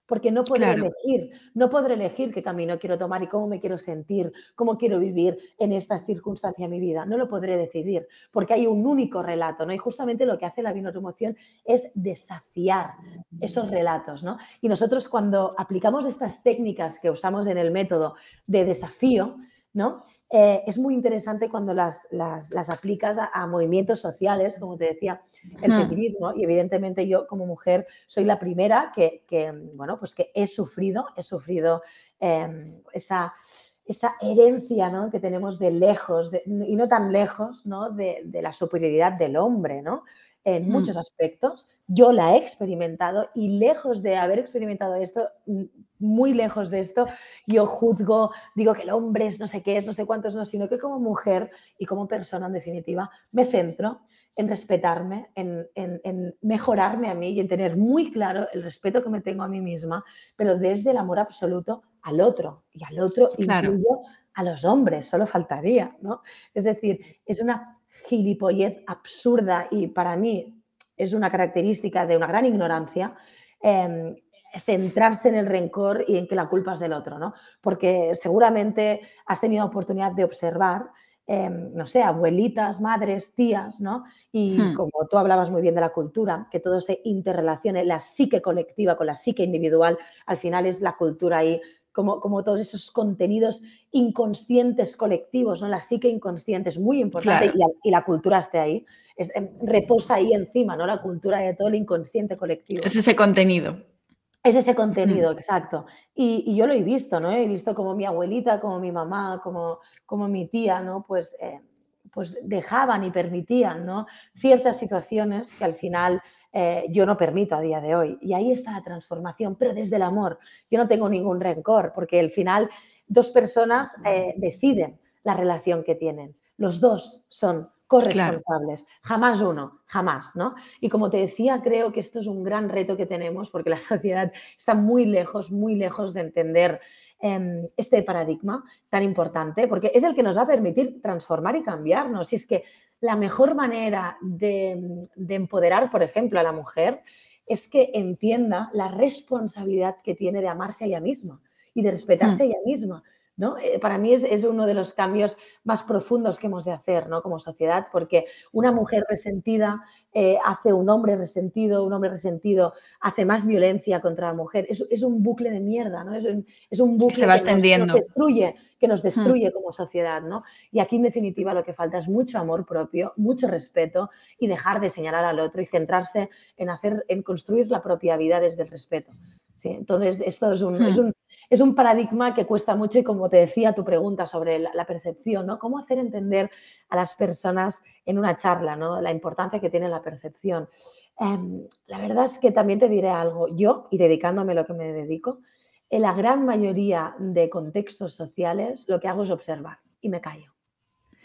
porque no podré elegir, no podré elegir qué camino quiero tomar y cómo me quiero sentir, cómo quiero vivir en esta circunstancia de mi vida. No lo podré decidir, porque hay un único relato, ¿no? Y justamente lo que hace la bioemoción es desafiar esos relatos, ¿no? Y nosotros cuando aplicamos estas técnicas que usamos en el método de desafío, ¿no? Eh, es muy interesante cuando las, aplicas a, movimientos sociales, como te decía, el feminismo, y evidentemente yo como mujer soy la primera que, bueno, pues que he sufrido, he sufrido em, esa, esa herencia ¿no? que tenemos de lejos, y no tan lejos, ¿no? De, de, la superioridad del hombre, ¿no? En mm. muchos aspectos. Yo la he experimentado y lejos de haber experimentado esto, muy lejos de esto, yo juzgo, digo que el hombre es no sé qué es, no sé cuántos no, sino que como mujer y como persona en definitiva me centro en respetarme, en, mejorarme a mí y en tener muy claro el respeto que me tengo a mí misma, pero desde el amor absoluto al otro. Y al otro incluyo a los hombres, solo faltaría, ¿no? Es decir, es una gilipollez absurda y para mí es una característica de una gran ignorancia, em, centrarse en el rencor y en que la culpa es del otro, ¿no? Porque seguramente has tenido oportunidad de observar, em, no sé, abuelitas, madres, tías, ¿no? Y hmm. como tú hablabas muy bien de la cultura, que todo se interrelacione, la psique colectiva con la psique individual, al final es la cultura ahí como, todos esos contenidos inconscientes colectivos, ¿no? La psique inconsciente es muy importante y, la cultura esté ahí, em, reposa ahí encima, ¿no? La cultura de todo el inconsciente colectivo. Es ese contenido. Es ese contenido, exacto. Y, yo lo he visto, ¿no? He visto como mi abuelita, como mi mamá, como, como mi tía, ¿no? Pues eh, pues dejaban y permitían ¿no? ciertas situaciones que al final eh, yo no permito a día de hoy. Y ahí está la transformación, pero desde el amor. Yo no tengo ningún rencor, porque al final dos personas eh, deciden la relación que tienen. Los dos son corresponsables, jamás uno, jamás, ¿no? Y como te decía, creo que esto es un gran reto que tenemos porque la sociedad está muy lejos, muy lejos de entender em, este paradigma tan importante, porque es el que nos va a permitir transformar y cambiarnos. Y es que la mejor manera de, empoderar, por ejemplo, a la mujer es que entienda la responsabilidad que tiene de amarse a ella misma y de respetarse a hmm. ella misma. Eh, para mí es, uno de los cambios más profundos que hemos de hacer ¿no? como sociedad, porque una mujer resentida eh, hace un hombre resentido, un hombre resentido hace más violencia contra la mujer. Es, un bucle de mierda, ¿no? es, un, bucle Se va que Nos, destruye, que nos hmm. destruye como sociedad. ¿no? Y aquí, en definitiva, lo que falta es mucho amor propio, mucho respeto y dejar de señalar al otro y centrarse en, hacer, en construir la propia vida desde el respeto. ¿Sí? Entonces, esto es un, es hmm. un es un paradigma que cuesta mucho y como te decía tu pregunta sobre la, percepción, ¿no? ¿Cómo hacer entender a las personas en una charla, ¿no? La importancia que tiene la percepción. Em, la verdad es que también te diré algo. Yo, y dedicándome a lo que me dedico, en la gran mayoría de contextos sociales lo que hago es observar y me callo.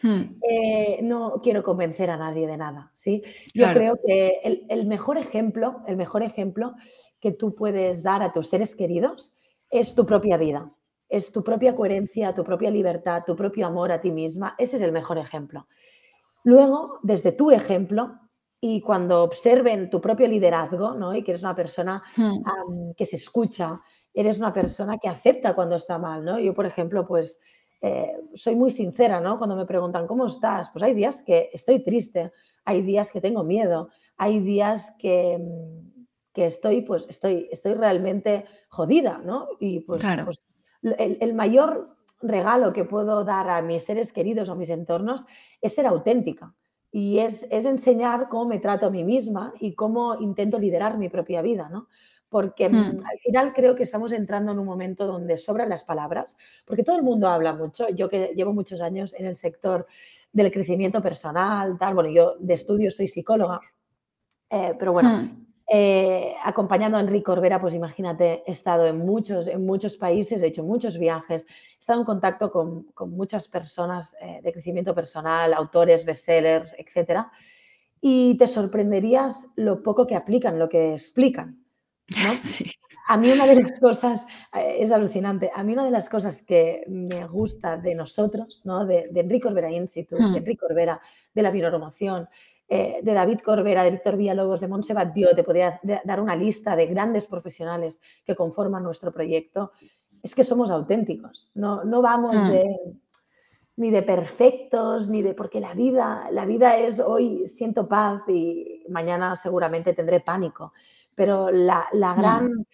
Hmm. Eh, no quiero convencer a nadie de nada, ¿sí? Yo creo que el, el, mejor ejemplo, el mejor ejemplo que tú puedes dar a tus seres queridos es tu propia vida, es tu propia coherencia, tu propia libertad, tu propio amor a ti misma. Ese es el mejor ejemplo. Luego, desde tu ejemplo, y cuando observen tu propio liderazgo, ¿no? Y que eres una persona hmm. que se escucha, eres una persona que acepta cuando está mal, ¿no? Yo, por ejemplo, pues eh, soy muy sincera, ¿no? Cuando me preguntan, ¿cómo estás? Pues hay días que estoy triste, hay días que tengo miedo, hay días que, que estoy, pues estoy, estoy realmente jodida, ¿no? Y pues, pues el, mayor regalo que puedo dar a mis seres queridos o mis entornos es ser auténtica y es, es, enseñar cómo me trato a mí misma y cómo intento liderar mi propia vida, ¿no? Porque mm, hmm. al final creo que estamos entrando en un momento donde sobran las palabras, porque todo el mundo habla mucho. Yo que llevo muchos años en el sector del crecimiento personal, tal, bueno, yo de estudio soy psicóloga, eh, pero bueno, hmm. Eh, acompañando a Enrique Corbera, pues imagínate, he estado en muchos, en muchos países, he hecho muchos viajes, he estado en contacto con, muchas personas eh, de crecimiento personal, autores, bestsellers, etc. Y te sorprenderías lo poco que aplican, lo que explican. A mí una de las cosas, eh, es alucinante, a mí una de las cosas que me gusta de nosotros, ¿no? de, de Enrique Corbera Institute, de hmm. Enrique Corbera, de la biopromoción, eh, de David Corbera, de Víctor Villalobos, de Montserrat Dio, te podría dar una lista de grandes profesionales que conforman nuestro proyecto, es que somos auténticos, no, no vamos mm. de, ni de perfectos, ni de porque la vida, la vida es hoy siento paz y mañana seguramente tendré pánico, pero la, mm. gran,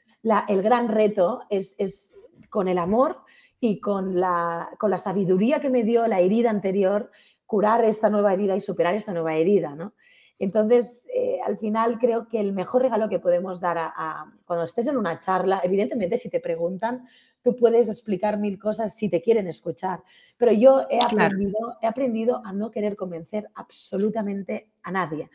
el gran reto es, es, con el amor y con la, con la sabiduría que me dio la herida anterior, curar esta nueva herida y superar esta nueva herida, ¿no? Entonces, eh, al final creo que el mejor regalo que podemos dar a, cuando estés en una charla, evidentemente si te preguntan, tú puedes explicar mil cosas si te quieren escuchar, pero yo he aprendido, he aprendido a no querer convencer absolutamente a nadie,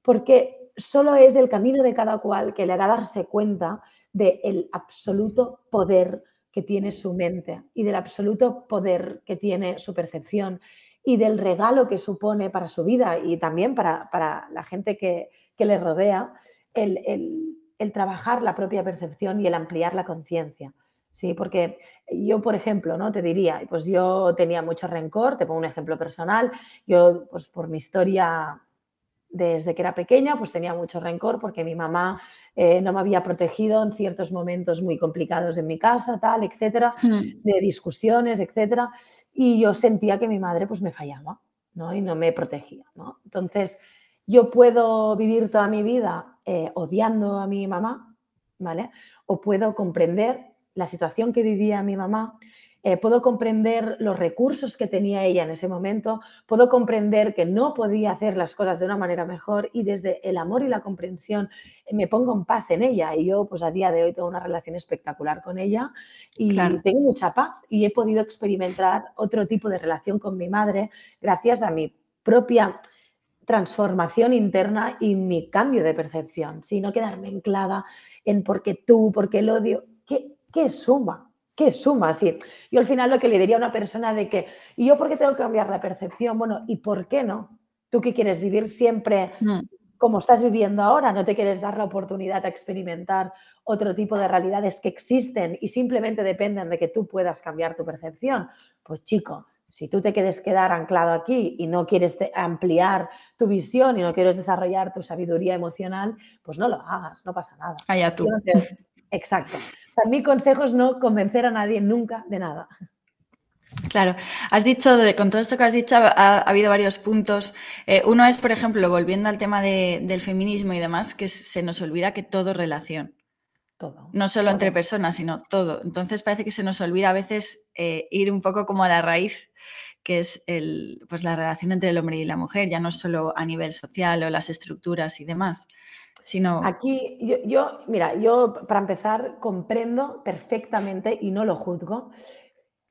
porque solo es el camino de cada cual que le hará darse cuenta del absoluto poder que tiene su mente y del absoluto poder que tiene su percepción y del regalo que supone para su vida y también para, la gente que, le rodea el, trabajar la propia percepción y el ampliar la conciencia. Sí, porque yo, por ejemplo, ¿no? Te diría, pues yo tenía mucho rencor, te pongo un ejemplo personal, yo, pues por mi historia desde que era pequeña, pues tenía mucho rencor porque mi mamá eh, no me había protegido en ciertos momentos muy complicados en mi casa, tal, etcétera, hmm. de discusiones, etcétera, y yo sentía que mi madre pues me fallaba, ¿no? Y no me protegía, ¿no? Entonces, yo puedo vivir toda mi vida eh, odiando a mi mamá, ¿vale? O puedo comprender la situación que vivía mi mamá eh, puedo comprender los recursos que tenía ella en ese momento, puedo comprender que no podía hacer las cosas de una manera mejor y desde el amor y la comprensión eh, me pongo en paz en ella y yo pues a día de hoy tengo una relación espectacular con ella y tengo mucha paz y he podido experimentar otro tipo de relación con mi madre gracias a mi propia transformación interna y mi cambio de percepción, ¿sí? no quedarme anclada en por qué tú, por qué el odio. ¿Qué, qué suma? ¿Qué suma? Sí. Yo al final lo que le diría a una persona de que, ¿y yo por qué tengo que cambiar la percepción? Bueno, ¿y por qué no? ¿Tú qué quieres vivir siempre mm. como estás viviendo ahora? ¿No te quieres dar la oportunidad a experimentar otro tipo de realidades que existen y simplemente dependen de que tú puedas cambiar tu percepción? Pues chico, si tú te quieres quedar anclado aquí y no quieres ampliar tu visión y no quieres desarrollar tu sabiduría emocional, pues no lo hagas, no pasa nada. Allá tú. Exacto. O sea, mi consejo es no convencer a nadie nunca de nada. Claro, has dicho, con todo esto que has dicho, ha, habido varios puntos. Eh, uno es, por ejemplo, volviendo al tema del feminismo y demás, que se nos olvida que todo relación. Todo. No solo entre personas, sino todo. Entonces parece que se nos olvida a veces eh, ir un poco como a la raíz que es el, pues la relación entre el hombre y la mujer, ya no solo a nivel social o las estructuras y demás, sino... Aquí yo, yo, mira, yo para empezar comprendo perfectamente y no lo juzgo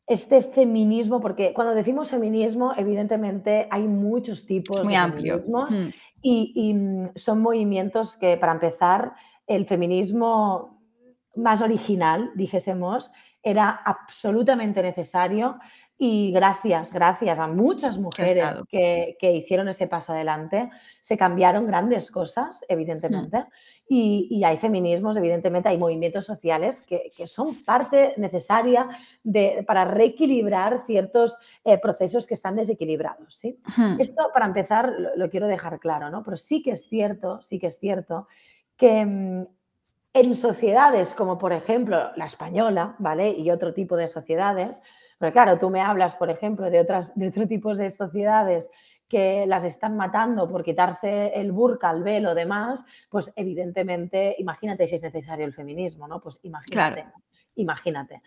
este feminismo, porque cuando decimos feminismo, evidentemente hay muchos tipos Muy de amplio. feminismos mm. y, y son movimientos que, para empezar, el feminismo más original, dijésemos, era absolutamente necesario y gracias, gracias a muchas mujeres que, hicieron ese paso adelante, se cambiaron grandes cosas, evidentemente, y, hay feminismos, evidentemente, hay movimientos sociales que, son parte necesaria de, para reequilibrar ciertos eh, procesos que están desequilibrados. ¿sí? Esto, para empezar, lo, quiero dejar claro, ¿no? pero sí que es cierto, sí que es cierto que mm, en sociedades como, por ejemplo, la española, ¿vale? Y otro tipo de sociedades, pero claro, tú me hablas, por ejemplo, de, otras, de otro tipos de sociedades que las están matando por quitarse el burka, el velo, demás, pues evidentemente, imagínate si es necesario el feminismo, ¿no? Pues imagínate, imagínate.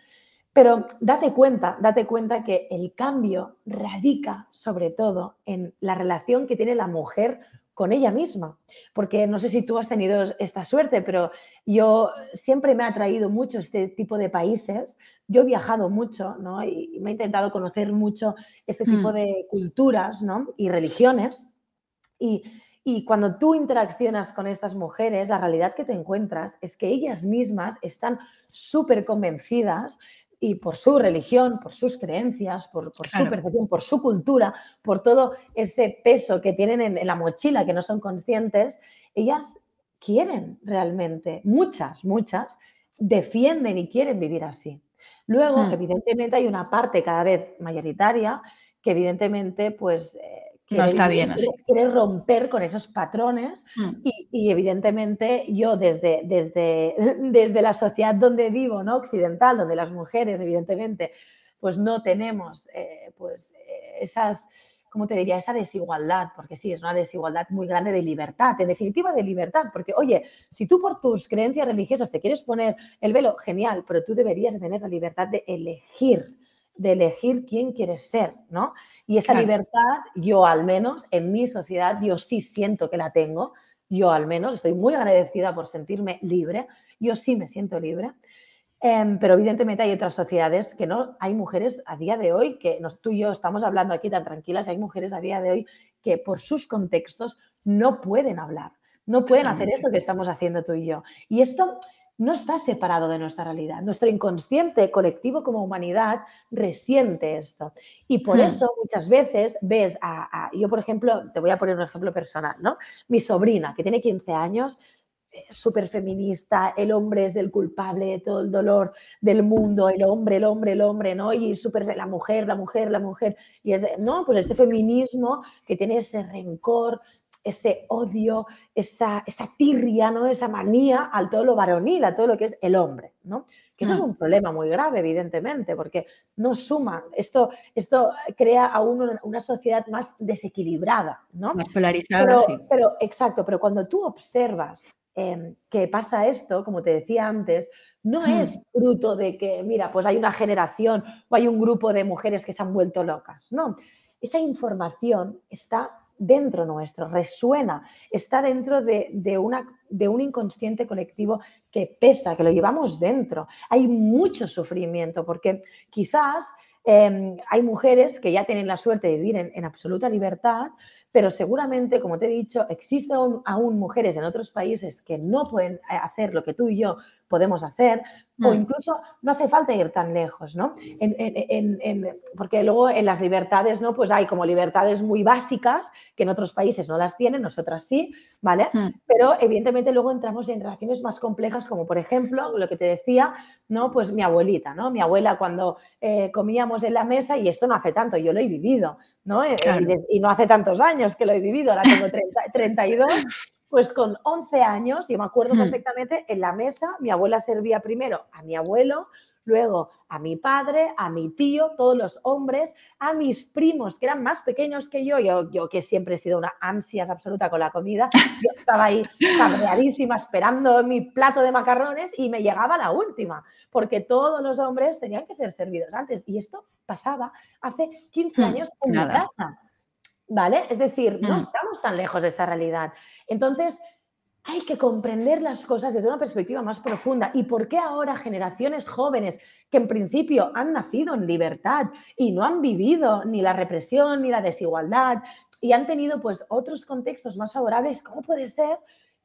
Pero date cuenta, date cuenta que el cambio radica sobre todo en la relación que tiene la mujer con ella misma. Porque no sé si tú has tenido esta suerte, pero yo siempre me ha atraído mucho este tipo de países. Yo he viajado mucho, ¿no? Y me he intentado conocer mucho este tipo mm. de culturas, ¿no? Y religiones. Y, y cuando tú interaccionas con estas mujeres, la realidad que te encuentras es que ellas mismas están súper convencidas y por su religión, por sus creencias, por, su percepción, por su cultura, por todo ese peso que tienen en, la mochila que no son conscientes, ellas quieren realmente, muchas, muchas, defienden y quieren vivir así. Luego, hmm. evidentemente, hay una parte cada vez mayoritaria que evidentemente, pues... Eh, no está bien así. Quiere romper con esos patrones mm. y, evidentemente yo desde, desde, desde la sociedad donde vivo, ¿no? occidental, donde las mujeres evidentemente pues no tenemos eh, pues eh, esas, ¿cómo te diría? Esa desigualdad, porque sí, es una desigualdad muy grande de libertad, en definitiva de libertad, porque oye, si tú por tus creencias religiosas te quieres poner el velo, genial, pero tú deberías de tener la libertad de elegir de elegir quién quieres ser, ¿no? Y esa libertad, yo al menos, en mi sociedad, yo sí siento que la tengo, yo al menos, estoy muy agradecida por sentirme libre, yo sí me siento libre, em, pero evidentemente hay otras sociedades que no, hay mujeres a día de hoy, que tú y yo estamos hablando aquí tan tranquilas, hay mujeres a día de hoy que por sus contextos no pueden hablar, no pueden hacer esto que estamos haciendo tú y yo. Y esto no está separado de nuestra realidad. Nuestro inconsciente colectivo como humanidad resiente esto. Y por hmm. eso muchas veces ves a, yo por ejemplo, te voy a poner un ejemplo personal, ¿no? Mi sobrina, que tiene 15 años, eh, súper feminista, el hombre es el culpable de todo el dolor del mundo, el hombre, el hombre, el hombre, ¿no? Y súper la mujer, la mujer, la mujer. Y es, no, pues ese feminismo que tiene ese rencor, ese odio, esa, esa tirria, ¿no? esa manía al todo lo varonil, a todo lo que es el hombre. ¿no? Que eso es mm. un problema muy grave, evidentemente, porque no suma. Esto, esto crea aún una, sociedad más desequilibrada. ¿no? Más polarizada, pero, sí. Pero, exacto, pero cuando tú observas em, que pasa esto, como te decía antes, no hmm. es fruto de que, mira, pues hay una generación o hay un grupo de mujeres que se han vuelto locas. No, esa información está dentro nuestro, resuena, está dentro de, de un inconsciente colectivo que pesa, que lo llevamos dentro. Hay mucho sufrimiento porque quizás Em, hay mujeres que ya tienen la suerte de vivir en, absoluta libertad, pero seguramente, como te he dicho, existen aún, mujeres en otros países que no pueden eh, hacer lo que tú y yo podemos hacer, o mm. incluso no hace falta ir tan lejos, ¿no? porque luego en las libertades, ¿no? Pues hay como libertades muy básicas que en otros países no las tienen, nosotras sí, ¿vale? Mm. Pero evidentemente luego entramos en relaciones más complejas, como por ejemplo, lo que te decía, ¿no? Pues mi abuelita, ¿no? Mi abuela cuando eh, comíamos en la mesa, y esto no hace tanto, yo lo he vivido, ¿no? Eh, y, no hace tantos años que lo he vivido, ahora tengo 32, pues con 11 años, yo me acuerdo perfectamente, en la mesa mi abuela servía primero a mi abuelo, luego a mi padre, a mi tío, todos los hombres, a mis primos que eran más pequeños que yo, yo, yo que siempre he sido una ansias absoluta con la comida, yo estaba ahí cabreadísima esperando mi plato de macarrones y me llegaba la última, porque todos los hombres tenían que ser servidos antes. Y esto pasaba hace 15 hmm, años en mi casa. ¿Vale? Es decir, no mm. estamos tan lejos de esta realidad. Entonces, hay que comprender las cosas desde una perspectiva más profunda. ¿Y por qué ahora generaciones jóvenes que en principio han nacido en libertad y no han vivido ni la represión ni la desigualdad y han tenido pues otros contextos más favorables, cómo puede ser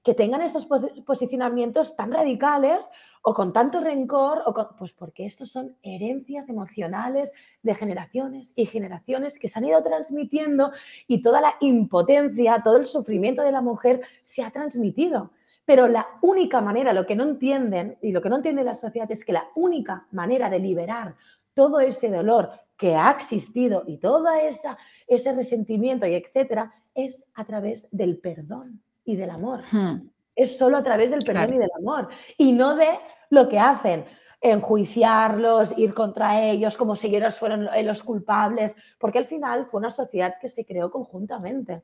que tengan estos posicionamientos tan radicales o con tanto rencor, o pues porque estos son herencias emocionales de generaciones y generaciones que se han ido transmitiendo y toda la impotencia, todo el sufrimiento de la mujer se ha transmitido. Pero la única manera, lo que no entienden y lo que no entiende la sociedad es que la única manera de liberar todo ese dolor que ha existido y todo esa, ese resentimiento y etcétera es a través del perdón y del amor. Hmm. Es solo a través del perdón y del amor. Y no de lo que hacen, enjuiciarlos, ir contra ellos, como si ellos fueran los culpables, porque al final fue una sociedad que se creó conjuntamente.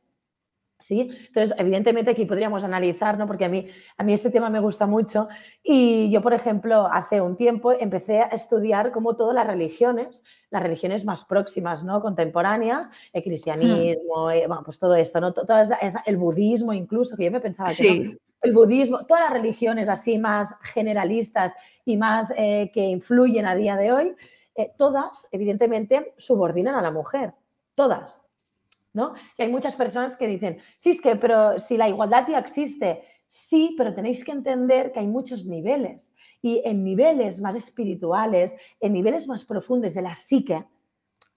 ¿Sí? Entonces, evidentemente aquí podríamos analizar, ¿no? Porque a mí, a mí este tema me gusta mucho y yo, por ejemplo, hace un tiempo empecé a estudiar como todas las religiones, las religiones más próximas, ¿no? Contemporáneas, el cristianismo, hmm. eh, bueno, pues todo esto, ¿no? Todo el budismo incluso, que yo me pensaba que el budismo, todas las religiones así más generalistas y más eh, que influyen a día de hoy, eh, todas, evidentemente, subordinan a la mujer, todas, ¿no? Hay muchas personas que dicen, sí, es que, pero si la igualdad ya existe, sí, pero tenéis que entender que hay muchos niveles y en niveles más espirituales, en niveles más profundos de la psique,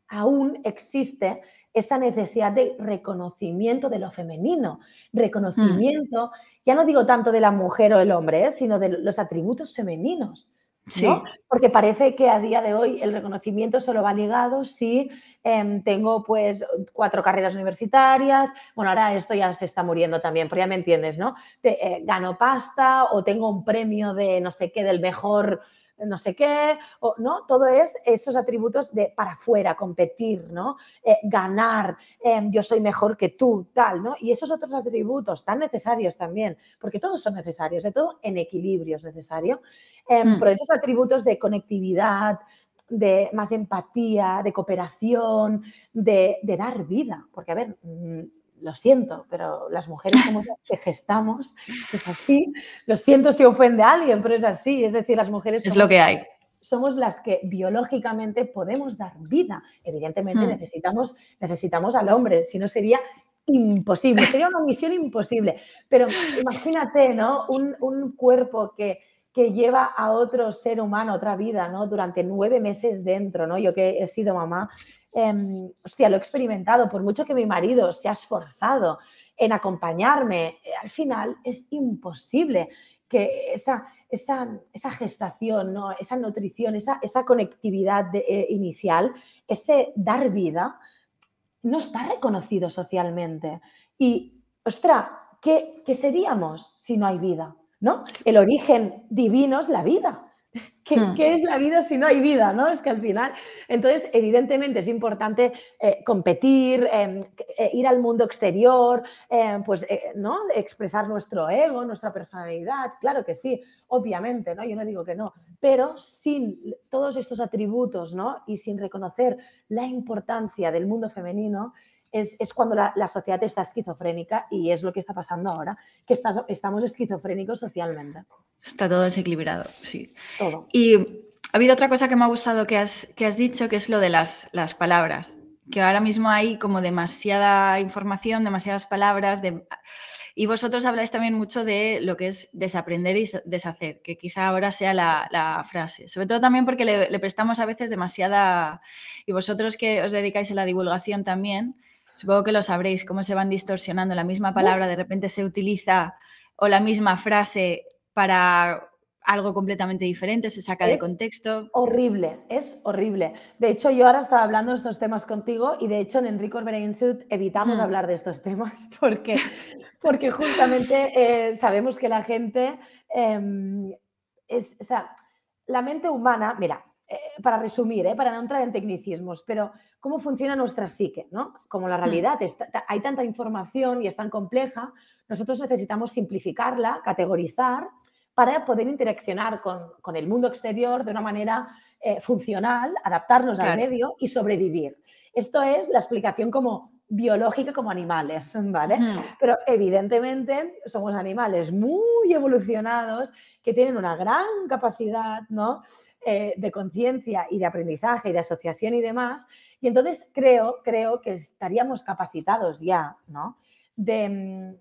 aún existe esa necesidad de reconocimiento de lo femenino, reconocimiento, ya no digo tanto de la mujer o el hombre, ¿eh? sino de los atributos femeninos. Sí. Porque parece que a día de hoy el reconocimiento solo va ligado si em, tengo pues cuatro carreras universitarias, bueno, ahora esto ya se está muriendo también, pero ya me entiendes, ¿no? Eh, gano pasta o tengo un premio de no sé qué, del mejor no sé qué, o, ¿no? Todo es esos atributos de para afuera, competir, ¿no? Eh, ganar, em, yo soy mejor que tú, tal, ¿no? Y esos otros atributos tan necesarios también, porque todos son necesarios, de todo en equilibrio es necesario, em, mm. pero esos atributos de conectividad, de más empatía, de cooperación, de, de dar vida, porque a ver, mm, lo siento, pero las mujeres somos las que gestamos, es así. Lo siento si ofende a alguien, pero es así. Es decir, las mujeres... Es lo que hay. Somos las que biológicamente podemos dar vida. Evidentemente hmm. necesitamos, necesitamos al hombre, si no sería imposible, sería una misión imposible. Pero imagínate, ¿no? Un, un cuerpo que, que lleva a otro ser humano, otra vida, ¿no? Durante nueve meses dentro, ¿no? Yo que he sido mamá, eh, hostia, lo he experimentado, por mucho que mi marido se ha esforzado en acompañarme, eh, al final es imposible que esa, esa, esa gestación, ¿no? esa nutrición, esa, esa conectividad eh, inicial, ese dar vida, no está reconocido socialmente. Y, ostra, ¿qué, ¿qué seríamos si no hay vida? ¿no? El origen divino es la vida. Hmm. ¿Qué, es la vida si no hay vida? ¿no? Es que al final, entonces, evidentemente es importante eh, competir, em, eh, ir al mundo exterior, em, pues, eh, ¿no? Expresar nuestro ego, nuestra personalidad, claro que sí, obviamente, ¿no? Yo no digo que no, pero sin todos estos atributos, ¿no? Y sin reconocer la importancia del mundo femenino, es, cuando la, sociedad está esquizofrénica y es lo que está pasando ahora, que estamos esquizofrénicos socialmente. Está todo desequilibrado, sí. Todo. Y Ha habido otra cosa que me ha gustado que has, que has dicho, que es lo de las, las palabras. Que ahora mismo hay como demasiada información, demasiadas palabras. De... Y vosotros habláis también mucho de lo que es desaprender y deshacer, que quizá ahora sea la, frase. Sobre todo también porque le, prestamos a veces demasiada... Y vosotros que os dedicáis a la divulgación también, supongo que lo sabréis, cómo se van distorsionando. La misma palabra de repente se utiliza o la misma frase para algo completamente diferente, se saca de contexto. Horrible, es horrible. De hecho, yo ahora estaba hablando de estos temas contigo y de hecho en Enrico Orbera Institute evitamos hmm. hablar de estos temas porque, porque justamente eh, sabemos que la gente em, es, o sea, la mente humana, mira, eh, para resumir, eh, para no entrar en tecnicismos, pero cómo funciona nuestra psique, ¿no? Como la hmm. realidad, hay tanta información y es tan compleja, nosotros necesitamos simplificarla, categorizar para poder interaccionar con, el mundo exterior de una manera eh, funcional, adaptarnos al medio y sobrevivir. Esto es la explicación como biológica como animales, ¿vale? Pero evidentemente somos animales muy evolucionados que tienen una gran capacidad, ¿no? Eh, de conciencia y de aprendizaje y de asociación y demás. Y entonces creo, creo que estaríamos capacitados ya, ¿no? De mm,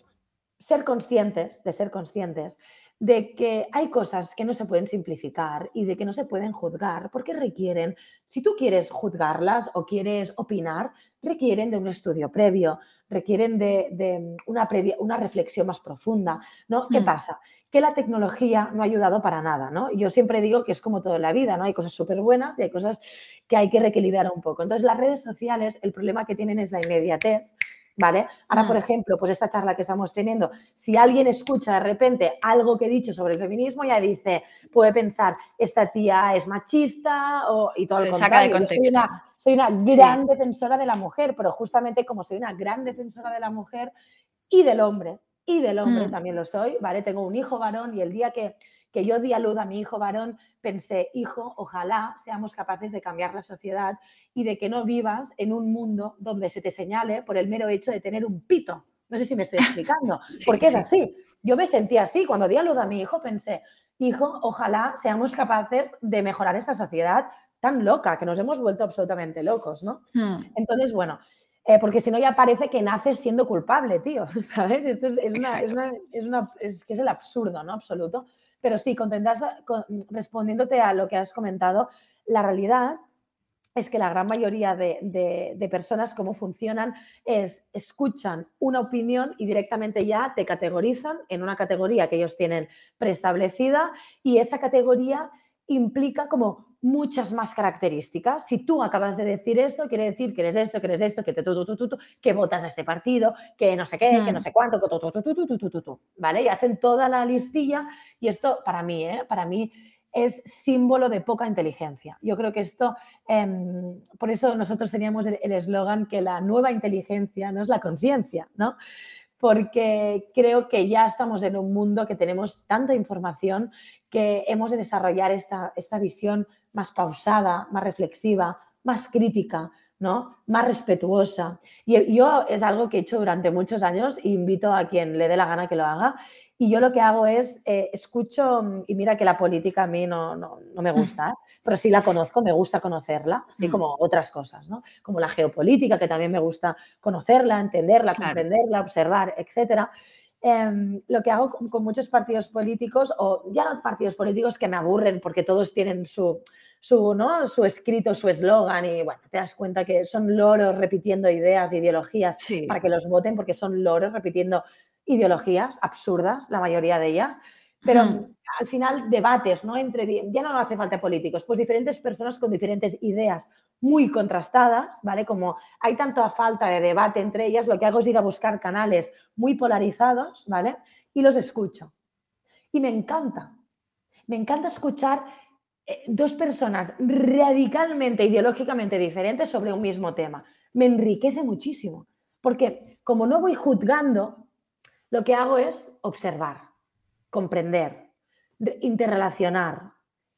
ser conscientes, de ser conscientes de que hay cosas que no se pueden simplificar y de que no se pueden juzgar porque requieren, si tú quieres juzgarlas o quieres opinar, requieren de un estudio previo, requieren de, una, previa, una reflexión más profunda. ¿no? ¿Qué hmm. pasa? Que la tecnología no ha ayudado para nada. ¿no? Yo siempre digo que es como todo en la vida, ¿no? hay cosas súper buenas y hay cosas que hay que reequilibrar un poco. Entonces las redes sociales, el problema que tienen es la inmediatez ¿vale? Ahora, por ejemplo, pues esta charla que estamos teniendo, si alguien escucha de repente algo que he dicho sobre el feminismo, ya dice, puede pensar, esta tía es machista o, y todo el Saca de contexto. Soy una, gran defensora de la mujer, pero justamente como soy una gran defensora de la mujer y del hombre, y del hombre mm. también lo soy, ¿vale? Tengo un hijo varón y el día que que yo di a luz a mi hijo varón, pensé, hijo, ojalá seamos capaces de cambiar la sociedad y de que no vivas en un mundo donde se te señale por el mero hecho de tener un pito. No sé si me estoy explicando, porque es así. Yo me sentí así. Cuando di a luz a mi hijo, pensé, hijo, ojalá seamos capaces de mejorar esta sociedad tan loca, que nos hemos vuelto absolutamente locos, ¿no? Hmm. Entonces, bueno, eh, porque si no ya parece que naces siendo culpable, tío, ¿sabes? Esto es, una, es, una, es, una, es, que es el absurdo, ¿no? Absoluto. Pero sí, respondiéndote a lo que has comentado, la realidad es que la gran mayoría de, personas, cómo funcionan, es escuchan una opinión y directamente ya te categorizan en una categoría que ellos tienen preestablecida y esa categoría implica como muchas más características. Si tú acabas de decir esto, quiere decir que eres esto, que eres esto, que te tú, tú, tú, que votas a este partido, que no sé qué, que no sé cuánto, que ¿vale? Y hacen toda la listilla y esto para mí, ¿eh? Para mí es símbolo de poca inteligencia. Yo creo que esto, por eso nosotros teníamos el eslogan que la nueva inteligencia no es la conciencia, ¿no? Porque creo que ya estamos en un mundo que tenemos tanta información que hemos de desarrollar esta, esta visión más pausada, más reflexiva, más crítica, ¿no? más respetuosa. Y yo es algo que he hecho durante muchos años e invito a quien le dé la gana que lo haga. Y yo lo que hago es, eh, escucho, y mira que la política a mí no, no, no me gusta, ¿eh? pero sí la conozco, me gusta conocerla, así mm. como otras cosas, ¿no? como la geopolítica, que también me gusta conocerla, entenderla, comprenderla, observar, etc. Em, lo que hago con, con, muchos partidos políticos, o ya no partidos políticos que me aburren porque todos tienen su, su, ¿no? su escrito, su eslogan y bueno, te das cuenta que son loros repitiendo ideas, ideologías para que los voten porque son loros repitiendo ideologías absurdas, la mayoría de ellas. Pero al final debates, ¿no? Entre, ya no hace falta políticos, pues diferentes personas con diferentes ideas muy contrastadas, ¿vale? Como hay tanta falta de debate entre ellas, lo que hago es ir a buscar canales muy polarizados, ¿vale? Y los escucho. Y me encanta. Me encanta escuchar dos personas radicalmente, ideológicamente diferentes sobre un mismo tema. Me enriquece muchísimo, porque como no voy juzgando, lo que hago es observar, comprender, interrelacionar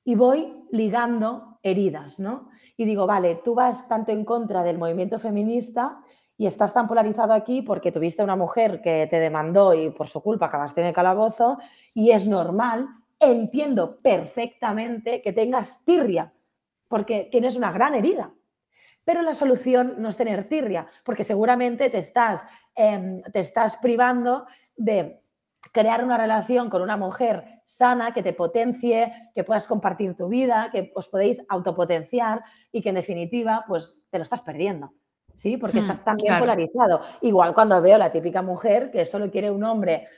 y voy ligando heridas, ¿no? Y digo, vale, tú vas tanto en contra del movimiento feminista y estás tan polarizado aquí porque tuviste una mujer que te demandó y por su culpa acabaste en el calabozo y es normal entiendo perfectamente que tengas tirria, porque tienes una gran herida. Pero la solución no es tener tirria, porque seguramente te estás, em, te estás privando de crear una relación con una mujer sana, que te potencie, que puedas compartir tu vida, que os podéis autopotenciar y que en definitiva, pues te lo estás perdiendo. ¿Sí? Porque hmm, estás tan bien polarizado. Igual cuando veo la típica mujer que solo quiere un hombre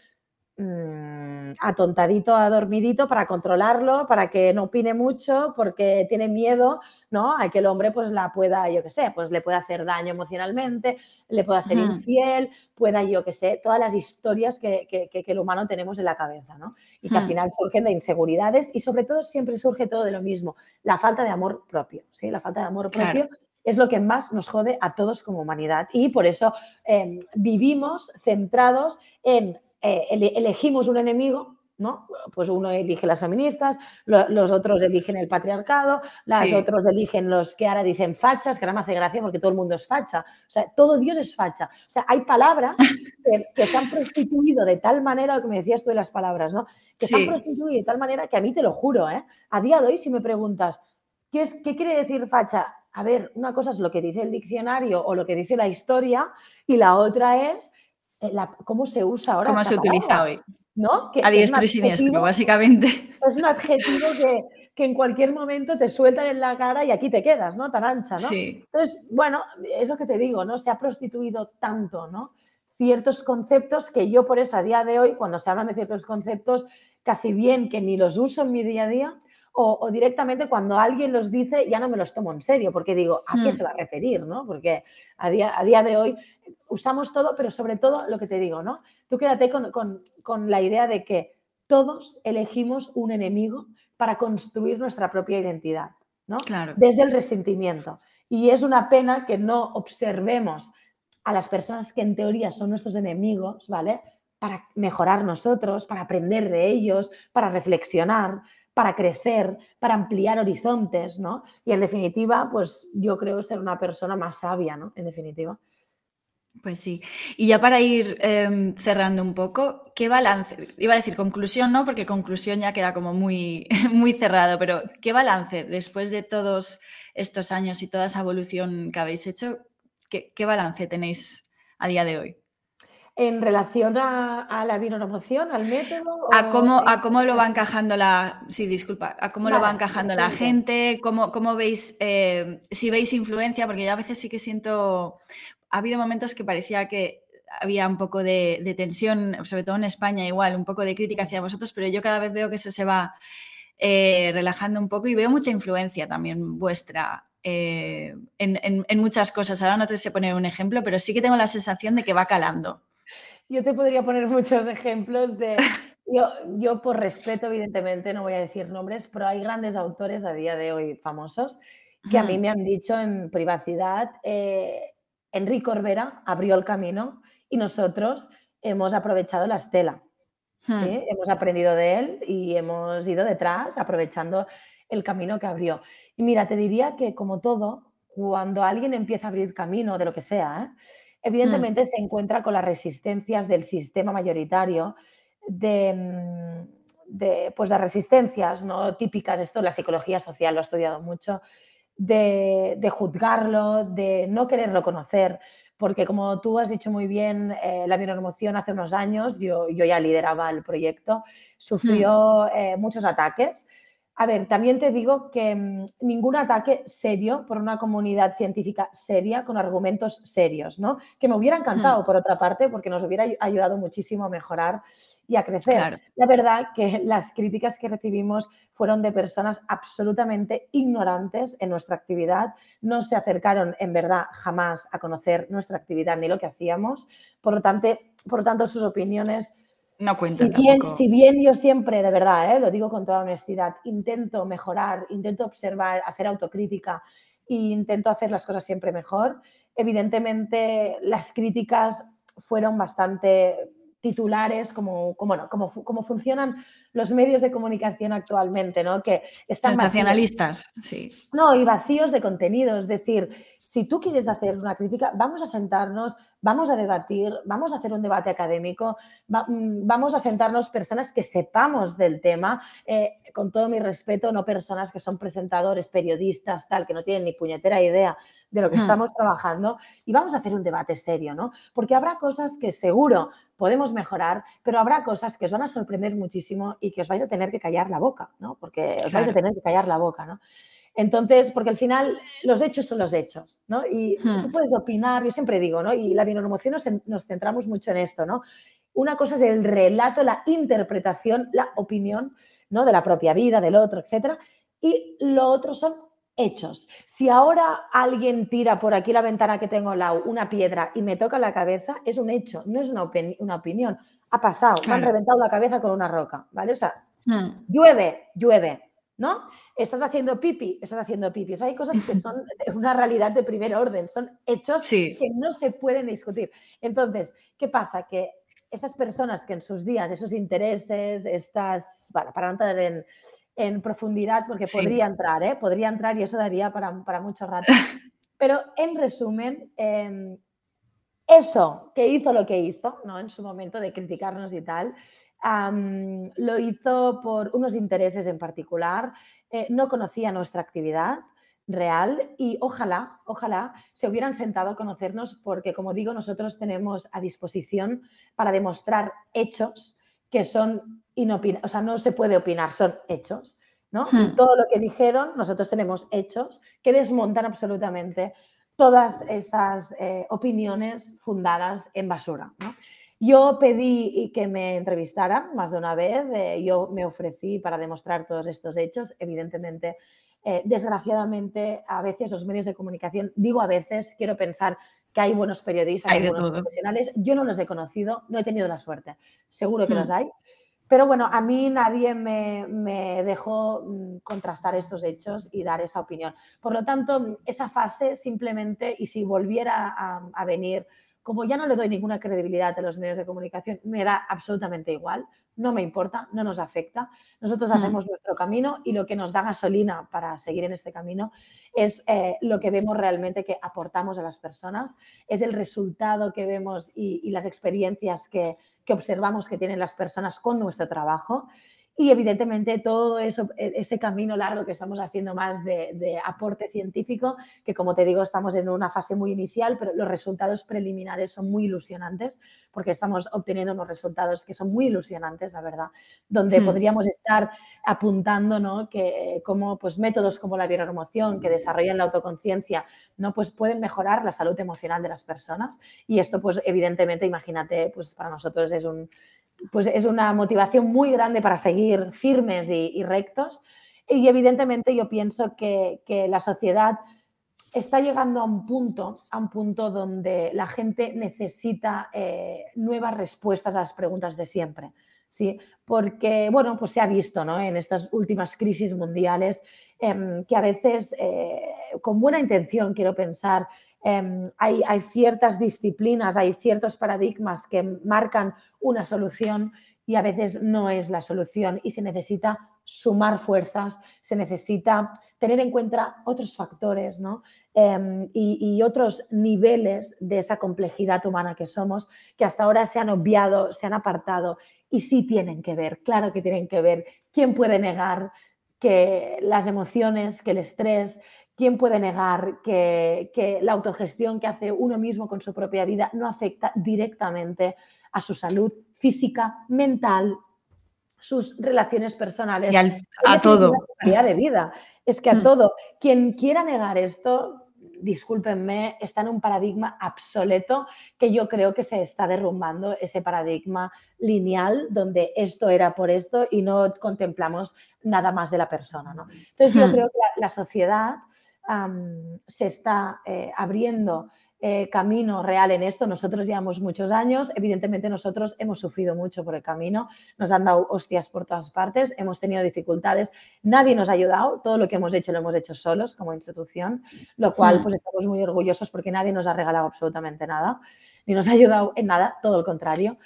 Mm, atontadito, adormidito para controlarlo, para que no opine mucho, porque tiene miedo, ¿no? A que el hombre pues la pueda, yo qué sé, pues le pueda hacer daño emocionalmente, le pueda ser infiel, pueda, yo qué sé, todas las historias que, que, el humano tenemos en la cabeza, ¿no? Y que al final surgen de inseguridades y sobre todo siempre surge todo de lo mismo, la falta de amor propio, ¿sí? La falta de amor propio. es lo que más nos jode a todos como humanidad. Y por eso em, vivimos centrados en eh, elegimos un enemigo, ¿no? Pues uno elige las feministas, los otros eligen el patriarcado, los otros eligen los que ahora dicen fachas, que ahora me hace gracia porque todo el mundo es facha. O sea, todo Dios es facha. O sea, hay palabras que, se han prostituido de tal manera, lo que me decías tú de las palabras, ¿no? Que se han prostituido de tal manera que a mí te lo juro, ¿eh? A día de hoy, si me preguntas, ¿qué, es, qué quiere decir facha? A ver, una cosa es lo que dice el diccionario o lo que dice la historia y la otra es eh, cómo se usa ahora. ¿Cómo se utiliza hoy? ¿No? a diestro y siniestro, básicamente. Es un adjetivo que, que, en cualquier momento te sueltan en la cara y aquí te quedas, ¿no? Tan ancha, ¿no? Sí. Entonces, bueno, eso que te digo, ¿no? Se ha prostituido tanto, ¿no? Ciertos conceptos que yo por eso a día de hoy, cuando se hablan de ciertos conceptos, casi bien que ni los uso en mi día a día, o, directamente cuando alguien los dice ya no me los tomo en serio, porque digo, ¿a qué hmm. se va a referir? ¿no? Porque a día, a día de hoy usamos todo, pero sobre todo lo que te digo, ¿no? Tú quédate con, la idea de que todos elegimos un enemigo para construir nuestra propia identidad, ¿no? Claro. Desde el resentimiento. Y es una pena que no observemos a las personas que en teoría son nuestros enemigos, ¿vale? Para mejorar nosotros, para aprender de ellos, para reflexionar, para crecer, para ampliar horizontes, ¿no? Y en definitiva, pues yo creo ser una persona más sabia, ¿no? En definitiva. Pues sí. Y ya para ir em, cerrando un poco, ¿qué balance? Iba a decir conclusión, ¿no? Porque conclusión ya queda como muy, muy cerrado, pero ¿qué balance después de todos estos años y toda esa evolución que habéis hecho? ¿Qué, qué balance tenéis a día de hoy? En relación a, la bioemoción, al método. A cómo, a cómo lo va encajando la. Sí, disculpa. A cómo lo va encajando la gente, cómo, cómo veis, eh, si veis influencia, porque yo a veces sí que siento. Ha habido momentos que parecía que había un poco de, tensión, sobre todo en España, igual, un poco de crítica hacia vosotros, pero yo cada vez veo que eso se va eh, relajando un poco y veo mucha influencia también vuestra eh, en, en, muchas cosas. Ahora no te sé poner un ejemplo, pero sí que tengo la sensación de que va calando. Yo te podría poner muchos ejemplos de... Yo, yo, por respeto, evidentemente, no voy a decir nombres, pero hay grandes autores a día de hoy famosos que a mí me han dicho en privacidad, eh, Enrique Orbera abrió el camino y nosotros hemos aprovechado la estela. ¿sí? Hemos aprendido de él y hemos ido detrás aprovechando el camino que abrió. Y mira, te diría que como todo, cuando alguien empieza a abrir camino de lo que sea, ¿eh? Mm. evidentemente se encuentra con las resistencias del sistema mayoritario, de, mm, de, pues las resistencias ¿no? típicas, esto la psicología social lo he estudiado mucho, de, de, juzgarlo, de no querer reconocer, porque como tú has dicho muy bien, eh, la bioemoción hace unos años, yo, yo, ya lideraba el proyecto, mm. sufrió eh, muchos ataques a ver, también te digo que mm, ningún ataque serio por una comunidad científica seria con argumentos serios, ¿no? Que me hubiera encantado, por otra parte, porque nos hubiera ayudado muchísimo a mejorar y a crecer. La verdad que las críticas que recibimos fueron de personas absolutamente ignorantes en nuestra actividad, no se acercaron en verdad jamás a conocer nuestra actividad ni lo que hacíamos, por lo tanto, por lo tanto sus opiniones no cuenta. Si bien, si bien yo siempre, de verdad, ¿eh? lo digo con toda honestidad, intento mejorar, intento observar, hacer autocrítica e intento hacer las cosas siempre mejor, evidentemente las críticas fueron bastante titulares, como, como, como, como funcionan los medios de comunicación actualmente, ¿no? Que están nacionalistas, sí. No, y vacíos de contenido. Es decir, si tú quieres hacer una crítica, vamos a sentarnos, vamos a debatir, vamos a hacer un debate académico, mm, vamos a sentarnos personas que sepamos del tema, eh, con todo mi respeto, no personas que son presentadores, periodistas, tal, que no tienen ni puñetera idea de lo que estamos trabajando, y vamos a hacer un debate serio, ¿no? Porque habrá cosas que seguro podemos mejorar, pero habrá cosas que os van a sorprender muchísimo y que os vais a tener que callar la boca, ¿no? Porque os vais a tener que callar la boca, ¿no? Entonces, porque al final los hechos son los hechos, ¿no? Y tú hmm. puedes opinar, yo siempre digo, ¿no? Y la bionormoción nos, nos, centramos mucho en esto, ¿no? Una cosa es el relato, la interpretación, la opinión, ¿no? De la propia vida, del otro, etcétera. Y lo otro son hechos. Si ahora alguien tira por aquí la ventana que tengo al lado una piedra y me toca la cabeza, es un hecho, no es una, una opinión. Ha pasado, me han reventado la cabeza con una roca, ¿vale? O sea, hmm. llueve, llueve ¿no? Estás haciendo pipi, estás haciendo pipi. hay cosas que son una realidad de primer orden, son hechos que no se pueden discutir. Entonces, ¿qué pasa? Que estas personas que en sus días, esos intereses, estas, bueno, para entrar en, en profundidad, porque podría entrar, ¿eh? Podría entrar y eso daría para, para mucho rato. Pero en resumen, em, eso que hizo lo que hizo, ¿no? En su momento de criticarnos y tal, lo hizo por unos intereses en particular, eh, no conocía nuestra actividad real y ojalá, ojalá se hubieran sentado a conocernos porque, como digo, nosotros tenemos a disposición para demostrar hechos que son inopinables, o sea, no se puede opinar, son hechos. ¿no? Hmm. todo lo que dijeron, nosotros tenemos hechos que desmontan absolutamente todas esas eh, opiniones fundadas en basura. ¿no? Yo pedí que me entrevistaran más de una vez, eh, yo me ofrecí para demostrar todos estos hechos. Evidentemente, eh, desgraciadamente, a veces los medios de comunicación, digo a veces, quiero pensar que hay buenos periodistas, hay, buenos profesionales. Yo no los he conocido, no he tenido la suerte. Seguro que los hmm. hay. Pero bueno, a mí nadie me, dejó mm, contrastar estos hechos y dar esa opinión. Por lo tanto, esa fase simplemente, y si volviera a venir como ya no le doy ninguna credibilidad a los medios de comunicación, me da absolutamente igual, no me importa, no nos afecta. Nosotros mm. hacemos nuestro camino y lo que nos da gasolina para seguir en este camino es eh, lo que vemos realmente que aportamos a las personas, es el resultado que vemos y, las experiencias que, que observamos que tienen las personas con nuestro trabajo y evidentemente todo eso, e, ese camino largo que estamos haciendo más de, aporte científico, que como te digo, estamos en una fase muy inicial, pero los resultados preliminares son muy ilusionantes, porque estamos obteniendo unos resultados que son muy ilusionantes, la verdad, donde hmm. podríamos estar apuntando ¿no? que como pues, métodos como la bioremoción que desarrollan la autoconciencia, ¿no? pues pueden mejorar la salud emocional de las personas. Y esto, pues evidentemente, imagínate, pues para nosotros es un pues es una motivación muy grande para seguir firmes y, rectos. Y evidentemente yo pienso que, la sociedad está llegando a un punto, a un punto donde la gente necesita eh, nuevas respuestas a las preguntas de siempre. ¿sí? Porque, bueno, pues se ha visto ¿no? en estas últimas crisis mundiales em, que a veces, eh, con buena intención, quiero pensar, em, hay, hay, ciertas disciplinas, hay ciertos paradigmas que marcan una solución y a veces no es la solución y se necesita sumar fuerzas, se necesita tener en cuenta otros factores ¿no? Em, y, otros niveles de esa complejidad humana que somos, que hasta ahora se han obviado, se han apartado y sí tienen que ver, claro que tienen que ver. ¿Quién puede negar que las emociones, que el estrés, ¿Quién puede negar que, la autogestión que hace uno mismo con su propia vida no afecta directamente a su salud física, mental, sus relaciones personales? Y a todo. de vida. Es que a mm. todo. Quien quiera negar esto, discúlpenme, está en un paradigma obsoleto que yo creo que se está derrumbando ese paradigma lineal donde esto era por esto y no contemplamos nada más de la persona. Entonces yo hmm. creo que la sociedad se está eh, abriendo eh, camino real en esto. Nosotros llevamos muchos años, evidentemente nosotros hemos sufrido mucho por el camino, nos han dado hostias por todas partes, hemos tenido dificultades, nadie nos ha ayudado, todo lo que hemos hecho lo hemos hecho solos como institución, lo cual hmm. pues estamos muy orgullosos porque nadie nos ha regalado absolutamente nada, ni nos ha ayudado en nada, todo lo contrario.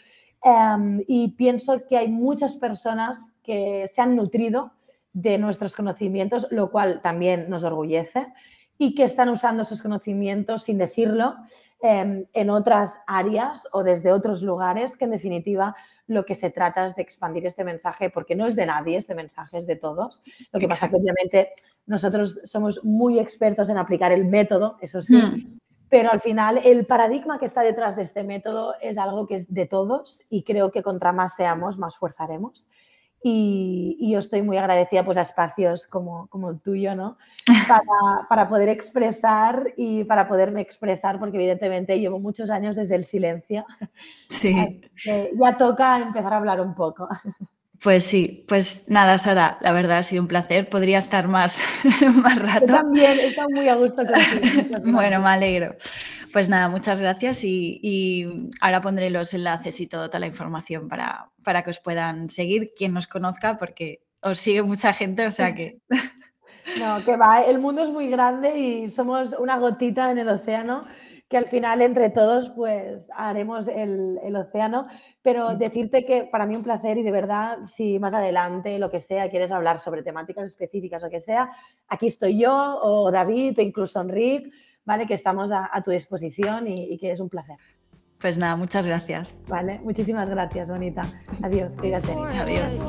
Em, y pienso que hay muchas personas que se han nutrido de nuestros conocimientos, lo cual también nos orgullece. Y que están usando esos conocimientos sin decirlo em, en otras áreas o desde otros lugares, que en definitiva lo que se trata es de expandir este mensaje, porque no es de nadie, este mensaje es de todos. Lo que pasa que obviamente nosotros somos muy expertos en aplicar el método, eso sí, mm. pero al final el paradigma que está detrás de este método es algo que es de todos y creo que contra más seamos, más fuerza haremos. Y, yo estoy muy agradecida pues, a espacios como, como el tuyo, ¿no? Para, para, poder expresar y para poderme expresar, porque evidentemente llevo muchos años desde el silencio. Sí. ya toca empezar a hablar un poco. Pues sí, pues nada, Sara, la verdad ha sido un placer. Podría estar más, más rato. Yo también, he estado muy a gusto contigo. bueno, me alegro. Pues nada, muchas gracias y, ahora pondré los enlaces y toda la información para, para que os puedan seguir, quien nos conozca, porque os sigue mucha gente, o sea que... No, que va, el mundo es muy grande y somos una gotita en el océano que al final entre todos pues haremos el, el, océano, pero decirte que para mí un placer y de verdad si más adelante lo que sea quieres hablar sobre temáticas específicas o que sea, aquí estoy yo o David o incluso Enrique ¿vale? Que estamos a, tu disposición y, que es un placer. Pues nada, muchas gracias. Vale, muchísimas gracias, bonita. Adiós, cuídate. Adiós.